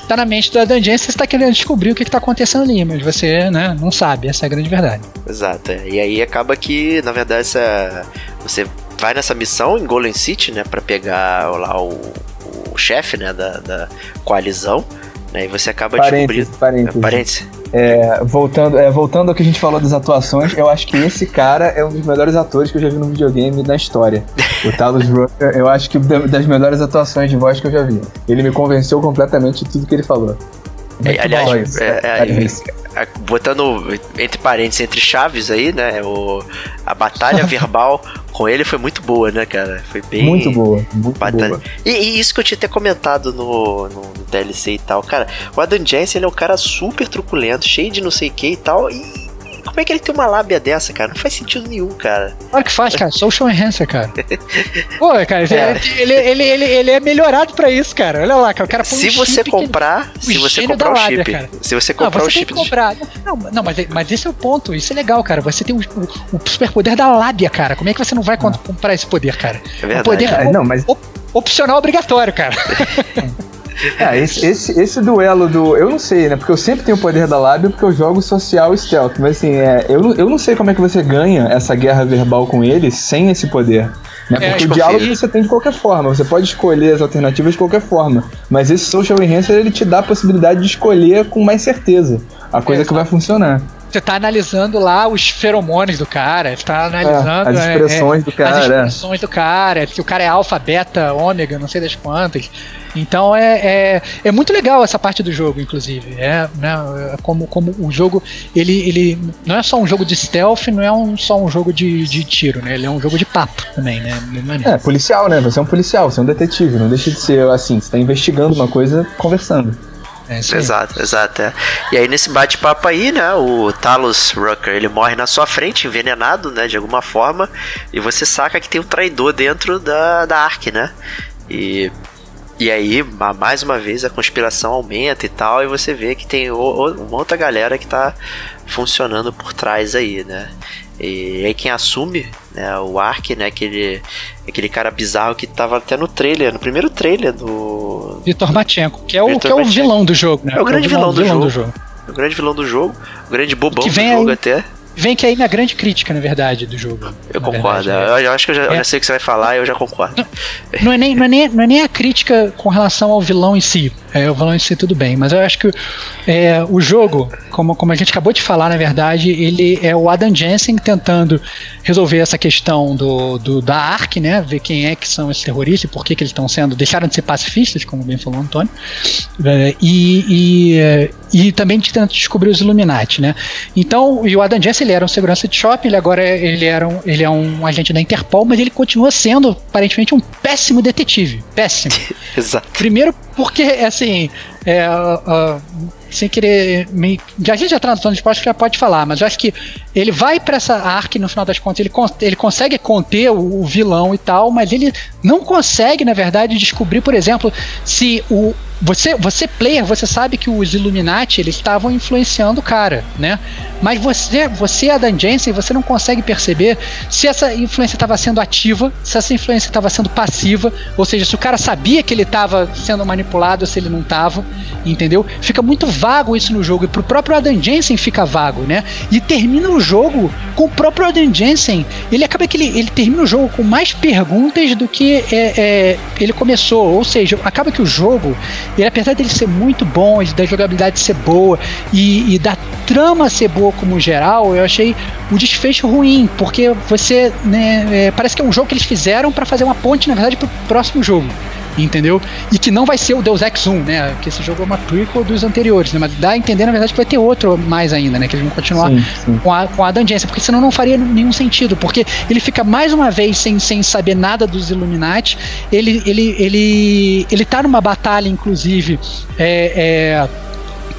tá na mente do Adam Jensen, você tá querendo descobrir o que, que tá acontecendo ali, mas você, né, não sabe, essa é a grande verdade. Exato, é. e aí acaba que, na verdade, essa, você vai nessa missão em Golden City, né, pra pegar lá o, o chefe, né, da, da coalizão, e você acaba parênteses, descobrindo... Parênteses. É, parênteses. É, voltando, é, voltando ao que a gente falou das atuações, eu acho que esse cara é um dos melhores atores que eu já vi no videogame na história. O Talos Rucker, eu acho que das melhores atuações de voz que eu já vi. Ele me convenceu completamente de tudo que ele falou. É, aliás, é, é, é, botando entre parênteses, entre chaves aí, né? O, a batalha <laughs> verbal com ele foi muito boa, né, cara? Foi bem. Muito boa, muito batalha. boa. E, e, isso que eu tinha até comentado no, no, no DLC e tal, cara. O Adam Jensen ele é um cara super truculento, cheio de não sei o que e tal. E como é que ele tem uma lábia dessa, cara? Não faz sentido nenhum, cara. Claro que faz, cara. Social enhancer, cara. <laughs> Pô, cara, é. ele, ele, ele, ele é melhorado pra isso, cara. Olha lá, cara. O cara se um você comprar, se você comprar o lábia, chip. Cara. Se você comprar não, você o chip. Comprar. Não, não mas, mas esse é o ponto. Isso é legal, cara. Você tem o, o, o superpoder da lábia, cara. Como é que você não vai ah. comprar esse poder, cara? É verdade. O poder é, não, mas... opcional obrigatório, cara. <laughs> É, esse, esse, esse, duelo do. Eu não sei, né? Porque eu sempre tenho o poder da lábia porque eu jogo social stealth. Mas assim, é, eu, eu não sei como é que você ganha essa guerra verbal com ele sem esse poder. Né? É, porque é, o diálogo você tem de qualquer forma, você pode escolher as alternativas de qualquer forma. Mas esse social enhancer ele te dá a possibilidade de escolher com mais certeza a coisa é, que vai funcionar você tá analisando lá os feromônios do cara, você tá analisando é, as expressões é, do cara. As expressões do cara, que o cara é alfa, beta, ômega, não sei das quantas. Então é, é, é, muito legal essa parte do jogo, inclusive. É, né, é como, como o jogo, ele, ele não é só um jogo de stealth, não é um, só um jogo de, de tiro, né? Ele é um jogo de papo também, né? É, policial, né? Você é um policial, você é um detetive, não deixa de ser assim, você tá investigando uma coisa conversando. É exato, exato. É. E aí nesse bate-papo aí, né, o Talos Rucker, ele morre na sua frente, envenenado, né, de alguma forma, e você saca que tem um traidor dentro da, da Ark, né? E e aí, mais uma vez, a conspiração aumenta e tal, e você vê que tem uma outra galera que tá funcionando por trás aí, né? E aí quem assume, né, o Ark, né, aquele, aquele cara bizarro que tava até no trailer, no primeiro trailer do... Vitor Matchenko, que é o, que é o vilão do jogo, né? É o grande é o vilão, vilão, do, vilão jogo. do jogo. O grande vilão do jogo, o grande bobão do jogo aí, até. Vem que aí na grande crítica, na verdade, do jogo. Eu concordo. Verdade, é. eu, acho que eu já, é. eu já, sei o que você vai falar e eu já concordo. Não, não, é nem, não, é nem, não é nem a crítica com relação ao vilão em si. É, o vilão em si tudo bem. Mas eu acho que é, o jogo, como, como a gente acabou de falar, na verdade, ele é o Adam Jensen tentando resolver essa questão do, do da ARC, né? Ver quem é que são esses terroristas e por que, que eles estão sendo. deixaram de ser pacifistas, como bem falou o Antônio. É, e, e, é, e também tentando descobrir os Illuminati, né? Então, e o Adam Jensen ele era um segurança de shopping, ele agora ele, era um, ele é um agente da Interpol, mas ele continua sendo aparentemente um péssimo detetive. Péssimo. <laughs> Exato. Primeiro porque, assim, é, uh, sem querer. Me, a gente já tá no de já pode falar, mas eu acho que ele vai para essa arc no final das contas, ele, ele consegue conter o, o, vilão e tal, mas ele não consegue, na verdade, descobrir, por exemplo, se o. Você, você player, você sabe que os Illuminati eles estavam influenciando o cara, né? Mas você, você Adam Jensen, você não consegue perceber se essa influência estava sendo ativa, se essa influência estava sendo passiva, ou seja, se o cara sabia que ele estava sendo manipulado ou se ele não estava, entendeu? Fica muito vago isso no jogo e pro próprio Adam Jensen fica vago, né? E termina o jogo com o próprio Adam Jensen. Ele acaba que ele, ele termina o jogo com mais perguntas do que é, é, ele começou. Ou seja, acaba que o jogo, ele, apesar dele ser muito bom, da jogabilidade ser boa e, e da trama ser boa como geral, eu achei o desfecho ruim, porque você, né, é, parece que é um jogo que eles fizeram para fazer uma ponte, na verdade, pro próximo jogo entendeu? E que não vai ser o Deus Ex 1, né? Que esse jogo é uma prequel dos anteriores, né? Mas dá a entender, na verdade, que vai ter outro mais ainda, né? Que eles vão continuar sim, sim. com a, com a Dungeon, porque senão não faria nenhum sentido, porque ele fica mais uma vez sem, sem saber nada dos Illuminati, ele, ele, ele, ele tá numa batalha, inclusive, é, é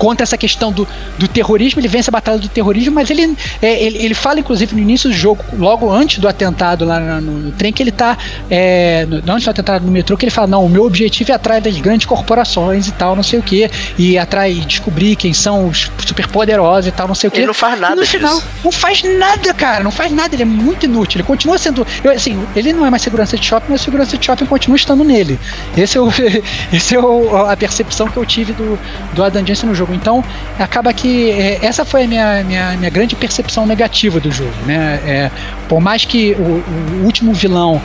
contra essa questão do, do terrorismo, ele vence a batalha do terrorismo, mas ele, é, ele, ele fala, inclusive, no início do jogo, logo antes do atentado lá no, no trem, que ele tá. É, no, antes do atentado no metrô, que ele fala: não, o meu objetivo é atrás das grandes corporações e tal, não sei o que, e atrás descobrir quem são os superpoderosos e tal, não sei o que. Ele não faz nada. E no final, disso. não faz nada, cara, não faz nada, ele é muito inútil, ele continua sendo. Eu, assim, ele não é mais segurança de shopping, mas a segurança de shopping continua estando nele. Esse é, o, <laughs> esse é o, a percepção que eu tive do, do Adam Jensen no jogo jogo. Então, acaba que é, essa foi a minha, minha, minha, grande percepção negativa do jogo. Né? É, por mais que o, o último vilão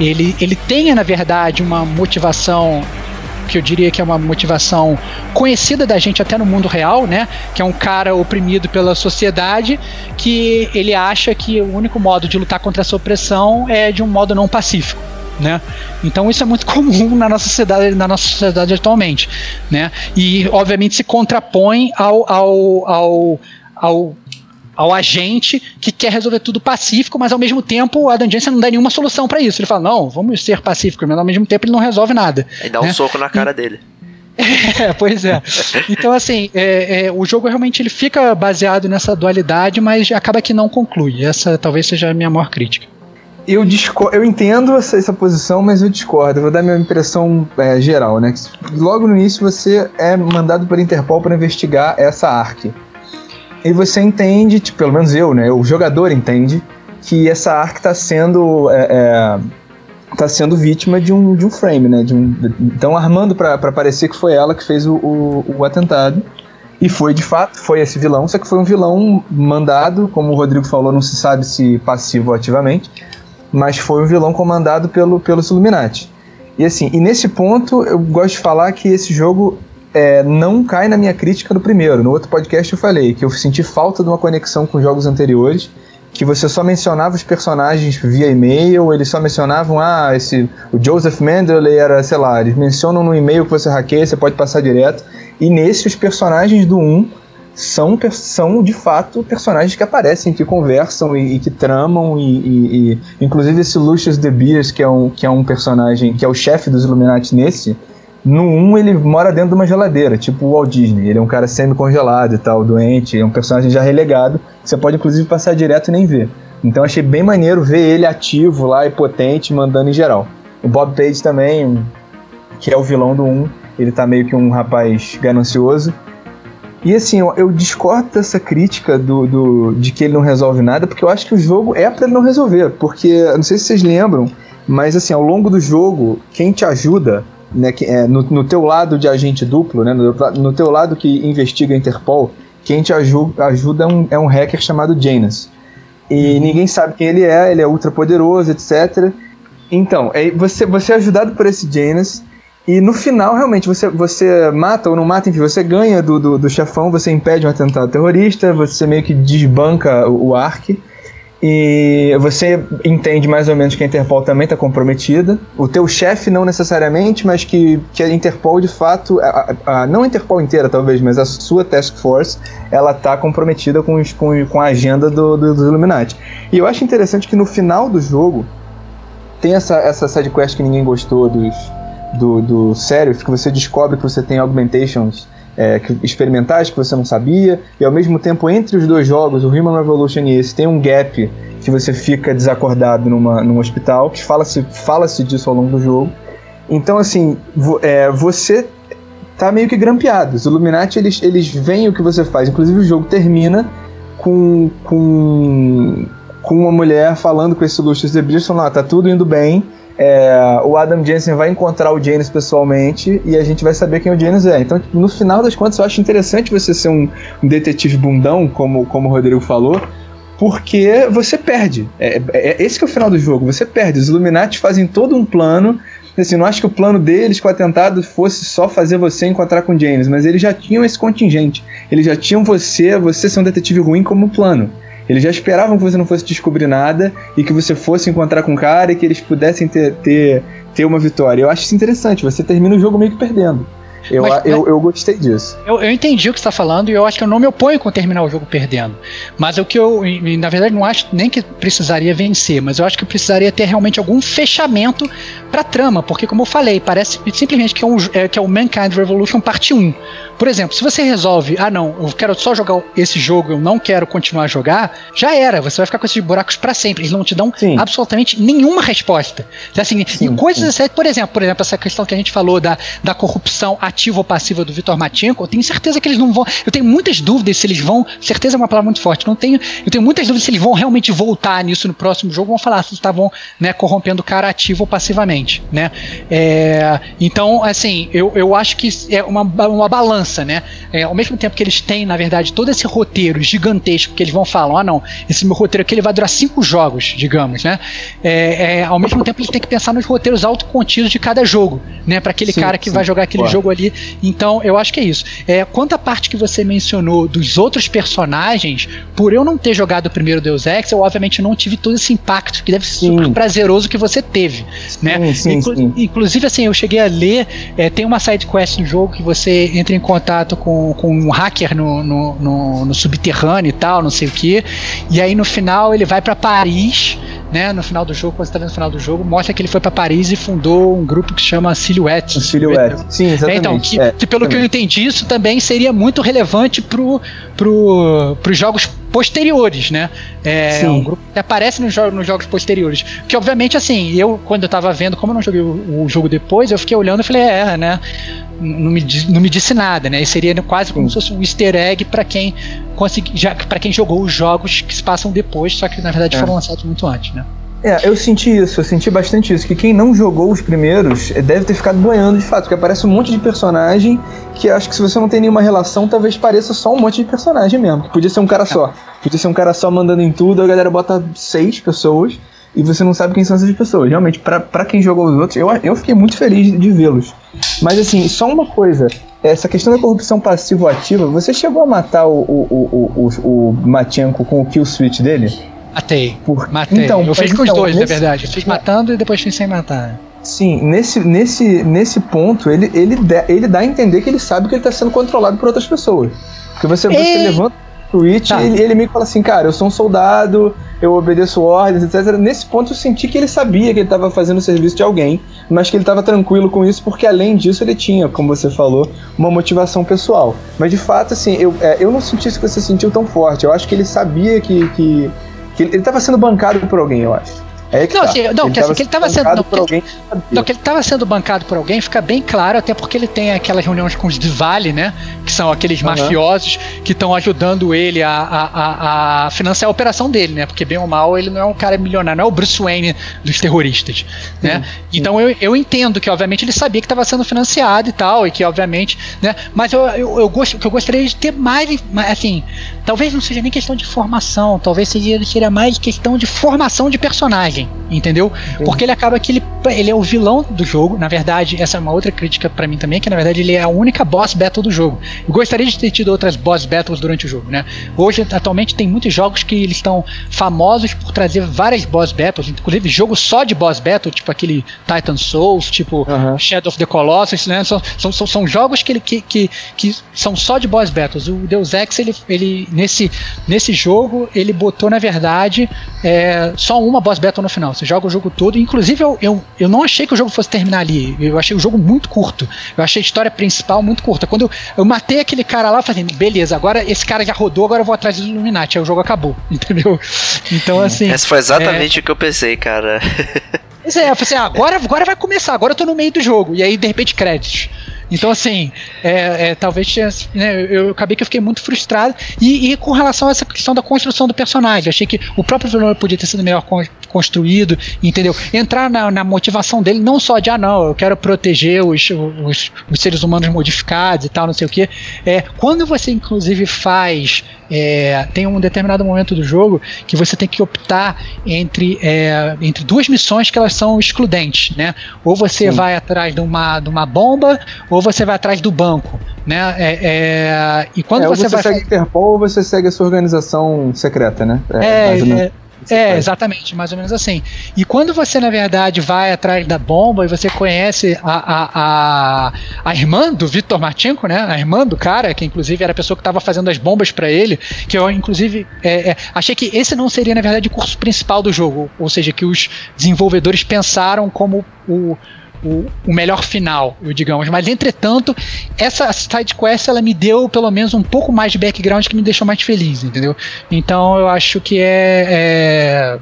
ele, ele tenha, na verdade, uma motivação que eu diria que é uma motivação conhecida da gente até no mundo real, né? Que é um cara oprimido pela sociedade que ele acha que o único modo de lutar contra essa opressão é de um modo não pacífico né? Então isso é muito <laughs> comum na nossa sociedade, na nossa sociedade atualmente, né? E obviamente se contrapõe ao, ao, ao, ao ao agente que quer resolver tudo pacífico, mas ao mesmo tempo Adam Jensen não dá nenhuma solução para isso. Ele fala, não, vamos ser pacíficos, mas ao mesmo tempo ele não resolve nada. E dá um né? soco na cara e, dele. <laughs> É, pois é. Então, assim, é, é, o jogo realmente ele fica baseado nessa dualidade, mas acaba que não conclui. Essa talvez seja a minha maior crítica eu, discordo, eu entendo essa, essa, posição, mas eu discordo. Eu vou dar minha impressão é, geral, né? Logo no início você é mandado pela Interpol para investigar essa ARC. E você entende, tipo, pelo menos eu, né? O jogador entende que essa ARC está sendo é, é, tá sendo vítima de um, de um frame, né? De um, então armando para parecer que foi ela que fez o, o, o atentado. E foi de fato, foi esse vilão, só que foi um vilão mandado, como o Rodrigo falou, não se sabe se passivo ou ativamente, mas foi um vilão comandado pelo, pelos Illuminati. E assim, e nesse ponto eu gosto de falar que esse jogo é, não cai na minha crítica do primeiro. No outro podcast eu falei que eu senti falta de uma conexão com jogos anteriores, que você só mencionava os personagens via e-mail, eles só mencionavam, ah, esse, o Joseph Mendeley era, sei lá, eles mencionam no e-mail que você hackeia, você pode passar direto. E nesse, os personagens do 1 são, são de fato personagens que aparecem, que conversam e, e que tramam e, e, e, inclusive esse Lucius de Beers, que é um, que é um personagem, que é o chefe dos Illuminati nesse, no 1 ele mora dentro de uma geladeira, tipo o Walt Disney. Ele é um cara semi-congelado e tal, doente, é um personagem já relegado, você pode inclusive passar direto e nem ver. Então achei bem maneiro ver ele ativo lá e potente, mandando em geral. O Bob Page também, que é o vilão do 1, ele tá meio que um rapaz ganancioso E assim, eu, eu discordo dessa crítica do, do, de que ele não resolve nada, porque eu acho que o jogo é para ele não resolver. Porque, não sei se vocês lembram, mas assim, ao longo do jogo, quem te ajuda, né, que, é, no, no teu lado de agente duplo, né, no, no teu lado que investiga a Interpol, quem te ajuda, ajuda é, um, é um hacker chamado Janus. E uhum. ninguém sabe quem ele é, ele é ultra poderoso, etc. Então, é, você, você é ajudado por esse Janus, e no final, realmente, você, você mata ou não mata, enfim, você ganha do, do, do chefão, você impede um atentado terrorista, você meio que desbanca o, o Ark. E você entende mais ou menos que a Interpol também está comprometida. O teu chefe não necessariamente, mas que, que a Interpol de fato, a, a, não a Interpol inteira talvez, mas a sua task force, ela está comprometida com, os, com, com a agenda do, do, dos Illuminati. E eu acho interessante que no final do jogo tem essa, essa side quest que ninguém gostou dos, do, do Serif, que você descobre que você tem augmentations é, experimentais que você não sabia, e ao mesmo tempo entre os dois jogos, o Human Revolution e esse, tem um gap que você fica desacordado numa, num hospital, que fala-se fala -se disso ao longo do jogo. Então, assim, vo, é, você tá meio que grampeado. Os Illuminati, eles, eles veem o que você faz. Inclusive, o jogo termina com, com, com uma mulher falando com esse Lucius Beast, falando, ah, tá tudo indo bem, é, o Adam Jensen vai encontrar o Janus pessoalmente e a gente vai saber quem o Janus é. Então, tipo, no final das contas, eu acho interessante você ser um, um detetive bundão, como, como o Rodrigo falou, porque você perde. É, é, é, esse que é o final do jogo, você perde. Os Illuminati fazem todo um plano. Assim, não acho que o plano deles com o atentado fosse só fazer você encontrar com o James, mas eles já tinham esse contingente. Eles já tinham você, você ser um detetive ruim como plano. Eles já esperavam que você não fosse descobrir nada e que você fosse encontrar com o cara e que eles pudessem ter, ter, ter uma vitória. Eu acho isso interessante, você termina o jogo meio que perdendo. Eu, mas, eu, eu gostei disso. Eu, eu entendi o que você está falando e eu acho que eu não me oponho com terminar o jogo perdendo. Mas o que eu, na verdade, não acho nem que precisaria vencer, mas eu acho que precisaria ter realmente algum fechamento pra trama, porque, como eu falei, parece simplesmente que é, um, é, que é o Mankind Revolution parte 1. Por exemplo, se você resolve, ah não, eu quero só jogar esse jogo, eu não quero continuar a jogar, já era, você vai ficar com esses buracos para sempre, eles não te dão sim. absolutamente nenhuma resposta. Então, assim, sim, e coisas sim. assim, por exemplo, por exemplo, essa questão que a gente falou da, da corrupção ativa ou passiva do Vitor Matinko, eu tenho certeza que eles não vão, eu tenho muitas dúvidas se eles vão, certeza é uma palavra muito forte, não tenho, eu tenho muitas dúvidas se eles vão realmente voltar nisso no próximo jogo, vão falar se estavam, né, corrompendo o cara ativo ou passivamente, né? É, então, assim, eu, eu acho que é uma, uma balança né? É, ao mesmo tempo que eles têm, na verdade, todo esse roteiro gigantesco que eles vão falar, ah, não, esse meu roteiro aqui ele vai durar cinco jogos, digamos, né? É, é, ao mesmo tempo eles têm que pensar nos roteiros autocontidos de cada jogo, né? Para aquele sim, cara que sim, vai jogar aquele jogo ali. Então, eu acho que é isso. É, quanto à parte que você mencionou dos outros personagens, por eu não ter jogado o primeiro Deus Ex, eu obviamente não tive todo esse impacto que deve ser sim. super prazeroso que você teve, né? Inclu inclusive, assim, eu cheguei a ler, é, tem uma side quest no jogo que você entra em contato com, com um hacker no, no, no, no subterrâneo e tal, não sei o que. E aí no final ele vai para Paris, né? No final do jogo, quando você tá vendo no final do jogo, mostra que ele foi para Paris e fundou um grupo que chama Silhouette. Silhouette, sim, exatamente. É, então, que, é, que pelo que eu entendi, isso também seria muito relevante pro, pro, pros jogos posteriores, né? É Sim. um grupo que aparece nos, jogos, nos jogos posteriores. Que obviamente, assim, eu, quando eu tava vendo, como eu não joguei o, o jogo depois, eu fiquei olhando e falei, é, né? Não me, não me disse nada, né? E seria quase como se fosse um easter egg para quem consegui, já para quem jogou os jogos que se passam depois, só que na verdade é. foram lançados muito antes, né? É, eu senti isso, eu senti bastante isso. Que quem não jogou os primeiros eh, deve ter ficado boiando de fato, porque aparece um monte de personagem que acho que se você não tem nenhuma relação, talvez pareça só um monte de personagem mesmo. Que podia ser um cara só. Podia ser um cara só mandando em tudo, a galera bota seis pessoas e você não sabe quem são essas pessoas. Realmente, para quem jogou os outros, eu, eu fiquei muito feliz de vê-los. Mas assim, só uma coisa. Essa questão da corrupção passivo-ativa, você chegou a matar o, o, o, o, o Machenko com o kill switch dele? Matei. Por... Matei. Então, eu fiz com os então, dois, nesse... na verdade. Eu fiz matando e depois fiz sem matar. Sim, nesse, nesse, nesse ponto, ele, ele, dá, ele dá a entender que ele sabe que ele está sendo controlado por outras pessoas. Porque você, você levanta o tweet tá. e ele, ele meio que fala assim, cara, eu sou um soldado, eu obedeço ordens, etc. Nesse ponto eu senti que ele sabia que ele estava fazendo o serviço de alguém, mas que ele estava tranquilo com isso, porque além disso ele tinha, como você falou, uma motivação pessoal. Mas de fato, assim, eu, é, eu não senti isso que você sentiu tão forte. Eu acho que ele sabia que, que que ele estava sendo bancado por alguém, eu acho. É que Não, tá. assim, não, que assim, que ele tava sendo- não, por que- alguém. Não, que ele estava sendo bancado por alguém fica bem claro, até porque ele tem aquelas reuniões com os de Vale, né? Que são aqueles Aham. mafiosos que estão ajudando ele a, a, a- financiar a operação dele, né? Porque bem ou mal ele não é um cara milionário, não é o Bruce Wayne dos terroristas, né? Então eu, eu entendo que obviamente ele sabia que estava sendo financiado e tal, e que obviamente, né? Mas eu, eu, eu gosto, que eu gostaria de ter mais, mais, assim, talvez não seja nem questão de formação, talvez seja, seria mais questão de formação de personagem, entendeu? Porque ele acaba que ele, ele é o vilão do jogo. Na verdade, essa é uma outra crítica pra mim também, que na verdade ele é a única boss battle do jogo. Eu gostaria de ter tido outras boss battles durante o jogo, né? Hoje, atualmente, tem muitos jogos que eles estão famosos por trazer várias boss battles, inclusive jogo só de boss battle, tipo aquele Titan Souls, tipo. Shadow of the Colossus, né? São, são, são, são jogos que, ele, que, que, que são só de boss battles. O Deus Ex, ele, ele nesse, nesse jogo, ele botou, na verdade, é, só uma boss battle no final. Você joga o jogo todo. Inclusive, eu, eu, eu não achei que o jogo fosse terminar ali. Eu achei o jogo muito curto. Eu achei a história principal muito curta. Quando eu, eu matei aquele cara lá, eu falei, beleza, agora esse cara já rodou, agora eu vou atrás do Illuminati. Aí o jogo acabou, <laughs> entendeu? Então, assim. Essa foi exatamente o que eu pensei, cara. Pois é, eu falei assim, ah, agora, agora vai começar, agora eu tô no meio do jogo. E aí, de repente, créditos. Então, assim, é, é, talvez né, eu, acabei que eu fiquei muito frustrado. E, e com relação a essa questão da construção do personagem, achei que o próprio vilão podia ter sido melhor con- construído, entendeu? Entrar na, na motivação dele, não só de, ah, não, eu quero proteger os, os, os seres humanos modificados e tal, não sei o que. É, quando você, inclusive, faz. É, tem um determinado momento do jogo que você tem que optar entre, é, entre duas missões que elas são excludentes, né? Ou você vai atrás de uma, de uma bomba, ou você vai atrás do banco, né? É, é, e quando é, você, você vai segue Interpol ou você segue a sua organização secreta, né? é, mais ou menos é, faz. exatamente, mais ou menos assim. E quando você, na verdade, vai atrás da bomba e você conhece a, a, a, a irmã do Victor Marchenko, né? A irmã do cara, que inclusive era a pessoa que estava fazendo as bombas para ele, que eu, inclusive, é, é, achei que esse não seria, na verdade, o curso principal do jogo. Ou seja, que os desenvolvedores pensaram como o. O, o melhor final, digamos. Mas, entretanto, essa side quest ela me deu pelo menos um pouco mais de background que me deixou mais feliz, entendeu? Então eu acho que é.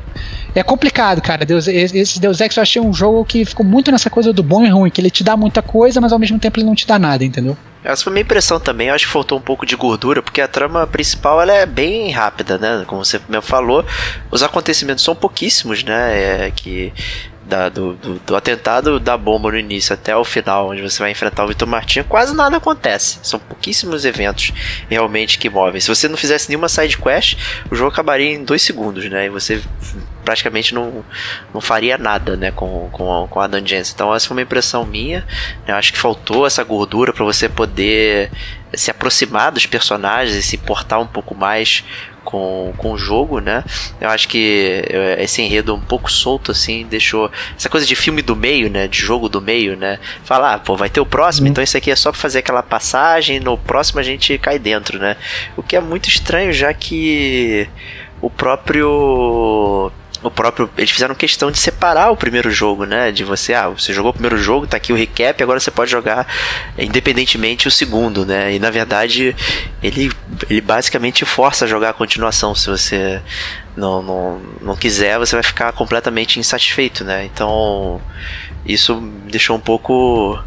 É, é complicado, cara. Deus, esse Deus Ex eu achei um jogo que ficou muito nessa coisa do bom e ruim, que ele te dá muita coisa, mas ao mesmo tempo ele não te dá nada, entendeu? Essa foi a minha impressão também. Eu acho que faltou um pouco de gordura, porque a trama principal ela é bem rápida, né? Como você mesmo falou, os acontecimentos são pouquíssimos, né? É, que da- do, do- do atentado da bomba no início até o final, onde você vai enfrentar o Vitor Martinho, quase nada acontece. São pouquíssimos eventos realmente que movem. Se você não fizesse nenhuma side quest, o jogo acabaria em dois segundos, né? E você praticamente não, não faria nada, né, com, com, com a Dungeons. Então essa foi uma impressão minha. Eu acho que faltou essa gordura para você poder se aproximar dos personagens e se importar um pouco mais com, com o jogo, né? Eu acho que eh, esse enredo um pouco solto, assim, deixou essa coisa de filme do meio, né? De jogo do meio, né? Falar, ah, pô, vai ter o próximo, então isso aqui é só pra fazer aquela passagem, no próximo a gente cai dentro, né? O que é muito estranho, já que o próprio o próprio. Eles fizeram questão de separar o primeiro jogo, né? De você, ah, você jogou o primeiro jogo, tá aqui o recap, agora você pode jogar independentemente o segundo, né? E na verdade, ele, ele basicamente força a jogar a continuação. Se você não, não, não quiser, você vai ficar completamente insatisfeito, né? Então, isso deixou um pouco.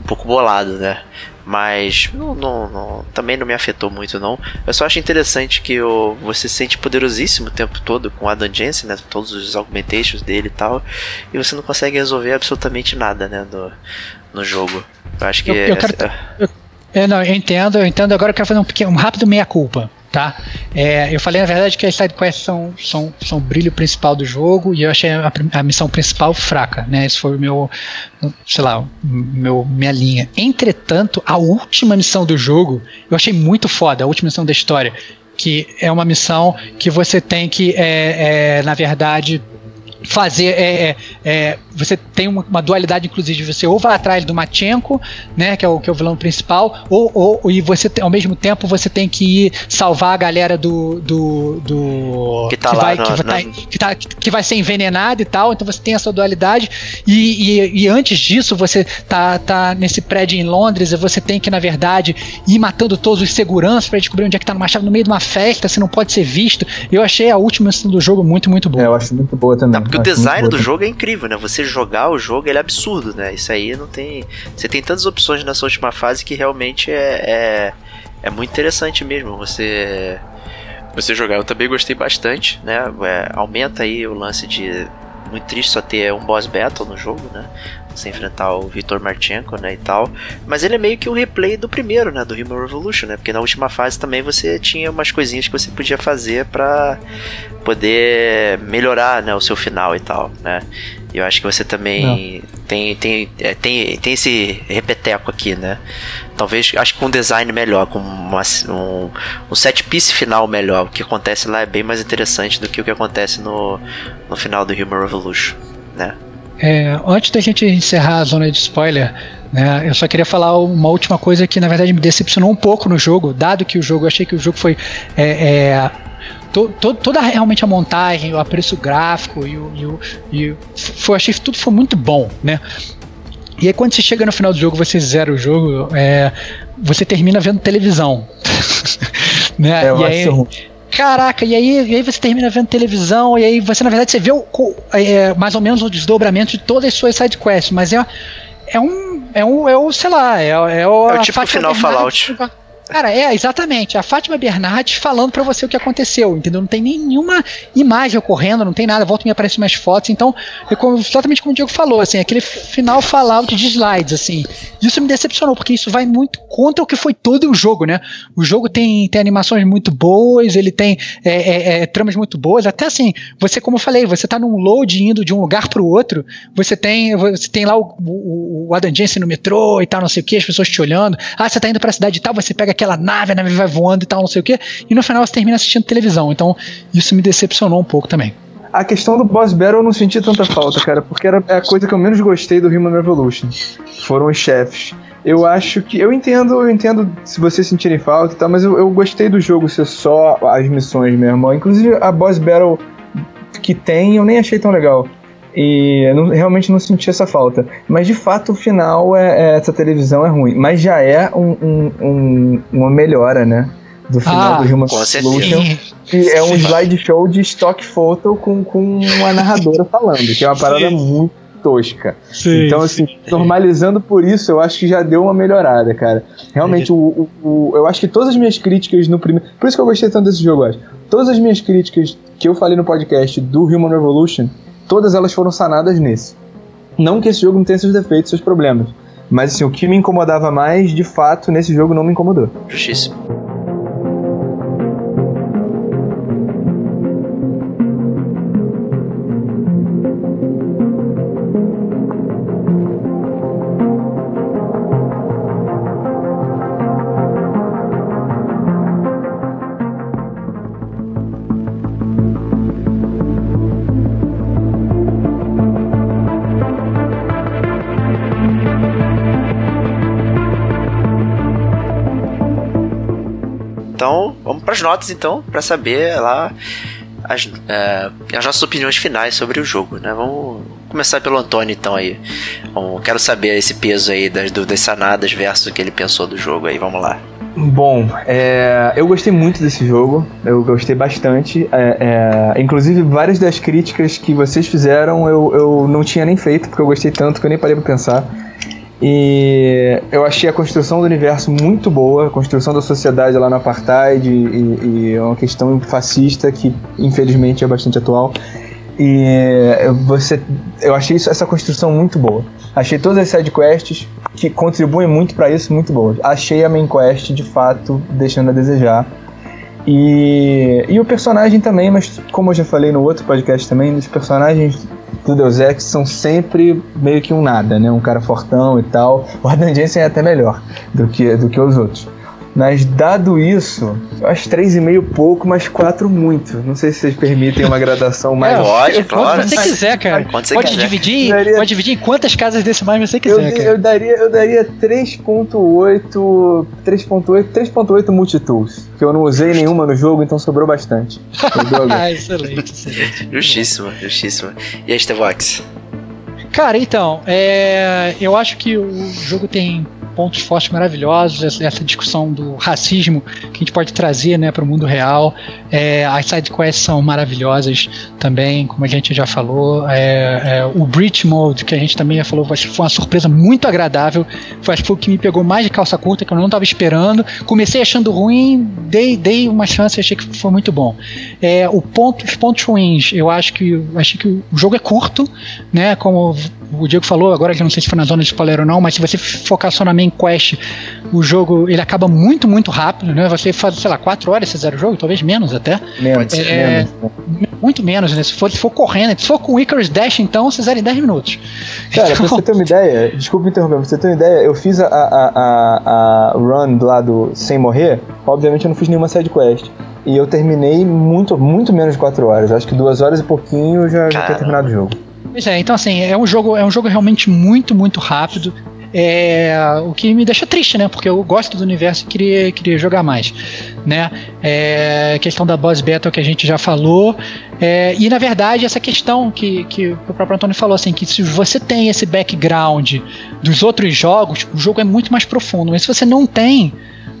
um pouco bolado, né? Mas não, não, não- também não me afetou muito, não. Eu só acho interessante que o, você se sente poderosíssimo o tempo todo com o Adam Jensen, né? Todos os augmentations dele e tal. E você não consegue resolver absolutamente nada, né? No, no jogo. Eu acho que. Eu- eu quero- É, não, eu entendo, eu entendo. Agora eu quero fazer um, pequeno, um rápido meia-culpa, tá? É, eu falei, na verdade, que as sidequests são, são, são o brilho principal do jogo e eu achei a, a missão principal fraca, né? Esse foi o meu, sei lá, meu, minha linha. Entretanto, a última missão do jogo eu achei muito foda, a última missão da história. Que é uma missão que você tem que, é, é, na verdade, fazer é, é, é, você tem uma, uma dualidade inclusive você ou vai atrás do Machenko né que é o que é o vilão principal ou, ou e você tem- ao mesmo tempo você tem que ir salvar a galera do do, do Que tá lá vai no- que, vai na- tá- que, tá- que vai ser envenenado e tal então você tem essa dualidade e, e, e antes disso você tá, tá nesse prédio em Londres e você tem que na verdade ir matando todos os seguranças para descobrir onde é que tá numa chave no meio de uma festa você não pode ser visto eu achei a última do jogo muito muito boa É, eu acho muito boa também. Porque o Acho design muito do jogo é incrível, né? Você jogar o jogo, ele é absurdo, né? Isso aí não tem. Você tem tantas opções nessa última fase que realmente é, é, é muito interessante mesmo. Você. Você jogar. Eu também gostei bastante, né? É, aumenta aí o lance de. Muito triste só ter um boss battle no jogo, né? Você enfrentar o Vitor Marchenko, né, e tal. Mas ele é meio que um replay do primeiro, né, do Human Revolution, né? Porque na última fase também você tinha umas coisinhas que você podia fazer pra poder melhorar, né, o seu final e tal, né? E eu acho que você também tem, tem, é, tem, tem esse repeteco aqui, né? Talvez, acho que com um design melhor, com uma, um, um set piece final melhor. O que acontece lá é bem mais interessante do que o que acontece no, no final do Human Revolution, né? É, antes da gente encerrar a zona de spoiler, né, eu só queria falar uma última coisa que na verdade me decepcionou um pouco no jogo, dado que o jogo, eu achei que o jogo foi. É, é, to, to, toda realmente a montagem, o apreço gráfico e o. E o, e o foi, achei que tudo foi muito bom, né? E aí quando você chega no final do jogo, você zera o jogo, é, você termina vendo televisão. <laughs> né? É, eu e acho aí, ruim. Caraca, e aí, e aí você termina vendo televisão, e aí você, na verdade, você vê o, é, mais ou menos o desdobramento de todas as suas sidequests, mas é, é um. É um. É o, sei lá, é, é o. É o tipo final Fallout. Cara, é, exatamente. A Fátima Bernardes falando pra você o que aconteceu, entendeu? Não tem nenhuma imagem ocorrendo, não tem nada, volta e me aparecem mais fotos, então, exatamente como o Diego falou, assim, aquele final Fallout de slides, assim. Isso me decepcionou, porque isso vai muito contra o que foi todo o jogo, né? O jogo tem, tem animações muito boas, ele tem é, é, é, tramas muito boas, até assim, você, como eu falei, você tá num load indo de um lugar pro outro, você tem, você tem lá o, o, o Adam Jensen no metrô e tal, não sei o que, as pessoas te olhando, ah, você tá indo pra cidade e tal, você pega aquela nave, a nave vai voando e tal, não sei o que, e no final você termina assistindo televisão, então isso me decepcionou um pouco também. A questão do boss battle eu não senti tanta falta, cara, porque era a coisa que eu menos gostei do Human Revolution. Foram os chefes. Eu acho que. Eu entendo, eu entendo se vocês sentirem falta e tal, mas eu, eu gostei do jogo ser só as missões mesmo. Inclusive a boss battle que tem eu nem achei tão legal. E eu não- realmente não senti essa falta. Mas de fato o final é, é- essa televisão é ruim. Mas já é um, um- um- uma melhora, né? Do final Ah, do Human com certeza. Revolution. Que é um slideshow de stock photo com, com uma narradora falando, que é uma parada muito tosca. então, assim, normalizando por isso, eu acho que já deu uma melhorada, cara. Realmente, o, o- o- eu acho que todas as minhas críticas no primeiro. Por isso que eu gostei tanto desse jogo, eu acho. Todas as minhas críticas que eu falei no podcast do Human Revolution, todas elas foram sanadas nesse. Não que esse jogo não tenha seus defeitos, seus problemas. Mas assim, o que me incomodava mais, de fato, nesse jogo não me incomodou. Justíssimo. Notas então, para saber lá as, é, as nossas opiniões finais sobre o jogo, né? Vamos começar pelo Antônio então aí. Bom, quero saber esse peso aí das dúvidas sanadas versus o que ele pensou do jogo aí, vamos lá. Bom, é, eu gostei muito desse jogo, eu gostei bastante. é, é, inclusive, várias das críticas que vocês fizeram eu, eu não tinha nem feito, porque eu gostei tanto que eu nem parei pra pensar. E eu achei a construção do universo muito boa, a construção da sociedade lá no Apartheid, e, é uma questão fascista que infelizmente é bastante atual. E você, eu achei isso, essa construção muito boa. Achei todas as sidequests que contribuem muito para isso muito boas. Achei a main quest de fato deixando a desejar. E, e o personagem também, mas como eu já falei no outro podcast também, os personagens do Deus Ex são sempre meio que um nada, né? Um cara fortão e tal. O Adam Jensen é até melhor do que, do que os outros. Mas dado isso, eu acho 3,5 pouco, mas 4 muito. Não sei se vocês permitem uma gradação mais. É, Pode, claro. você quiser, cara. Quando você pode, quiser. dividir, Daria- pode dividir em quantas casas decimais você Eu, quiser, eu cara. daria, eu daria 3.8 3.8 3.8 multitools, que eu não usei nenhuma no jogo, então sobrou bastante. Eu. <laughs> Ah, excelente, excelente. Justíssimo, justíssimo. E aí, Stevox? Cara, então, é, eu acho que o jogo tem pontos fortes maravilhosos, essa, essa discussão do racismo que a gente pode trazer né, para o mundo real. É, as sidequests são maravilhosas também, como a gente já falou. É, é, o Breach Mode, que a gente também já falou, foi uma surpresa muito agradável. Foi, acho que foi o que me pegou mais de calça curta, que eu não estava esperando. Comecei achando ruim, dei, dei uma chance e achei que foi muito bom. É, o ponto, os pontos ruins, eu acho que achei que o jogo é curto, né? Como o Diego falou, agora que não sei se foi na zona de spoiler ou não, mas se você focar só na main quest, o jogo ele acaba muito, muito rápido, né? Você faz, sei lá, 4 horas você zera o jogo, talvez menos até. Menos, É, menos. Muito menos, né? Se for, se for correndo, se for com o Icarus Dash, então você zera em 10 minutos. Cara, pra Então- você ter uma ideia, desculpa me interromper, pra você ter uma ideia, eu fiz a, a, a, a run do lado sem morrer, obviamente eu não fiz nenhuma side quest. E eu terminei muito, muito menos de 4 horas. Acho que 2 horas e pouquinho eu já, já tinha terminado o jogo. Pois é, então assim, é um jogo, é um jogo realmente muito, muito rápido. É, o que me deixa triste, né? Porque eu gosto do universo e queria, queria jogar mais, né? É, questão da boss battle que a gente já falou. É, e na verdade, essa questão que, que o próprio Antônio falou, assim, que se você tem esse background dos outros jogos, o jogo é muito mais profundo. Mas se você não tem,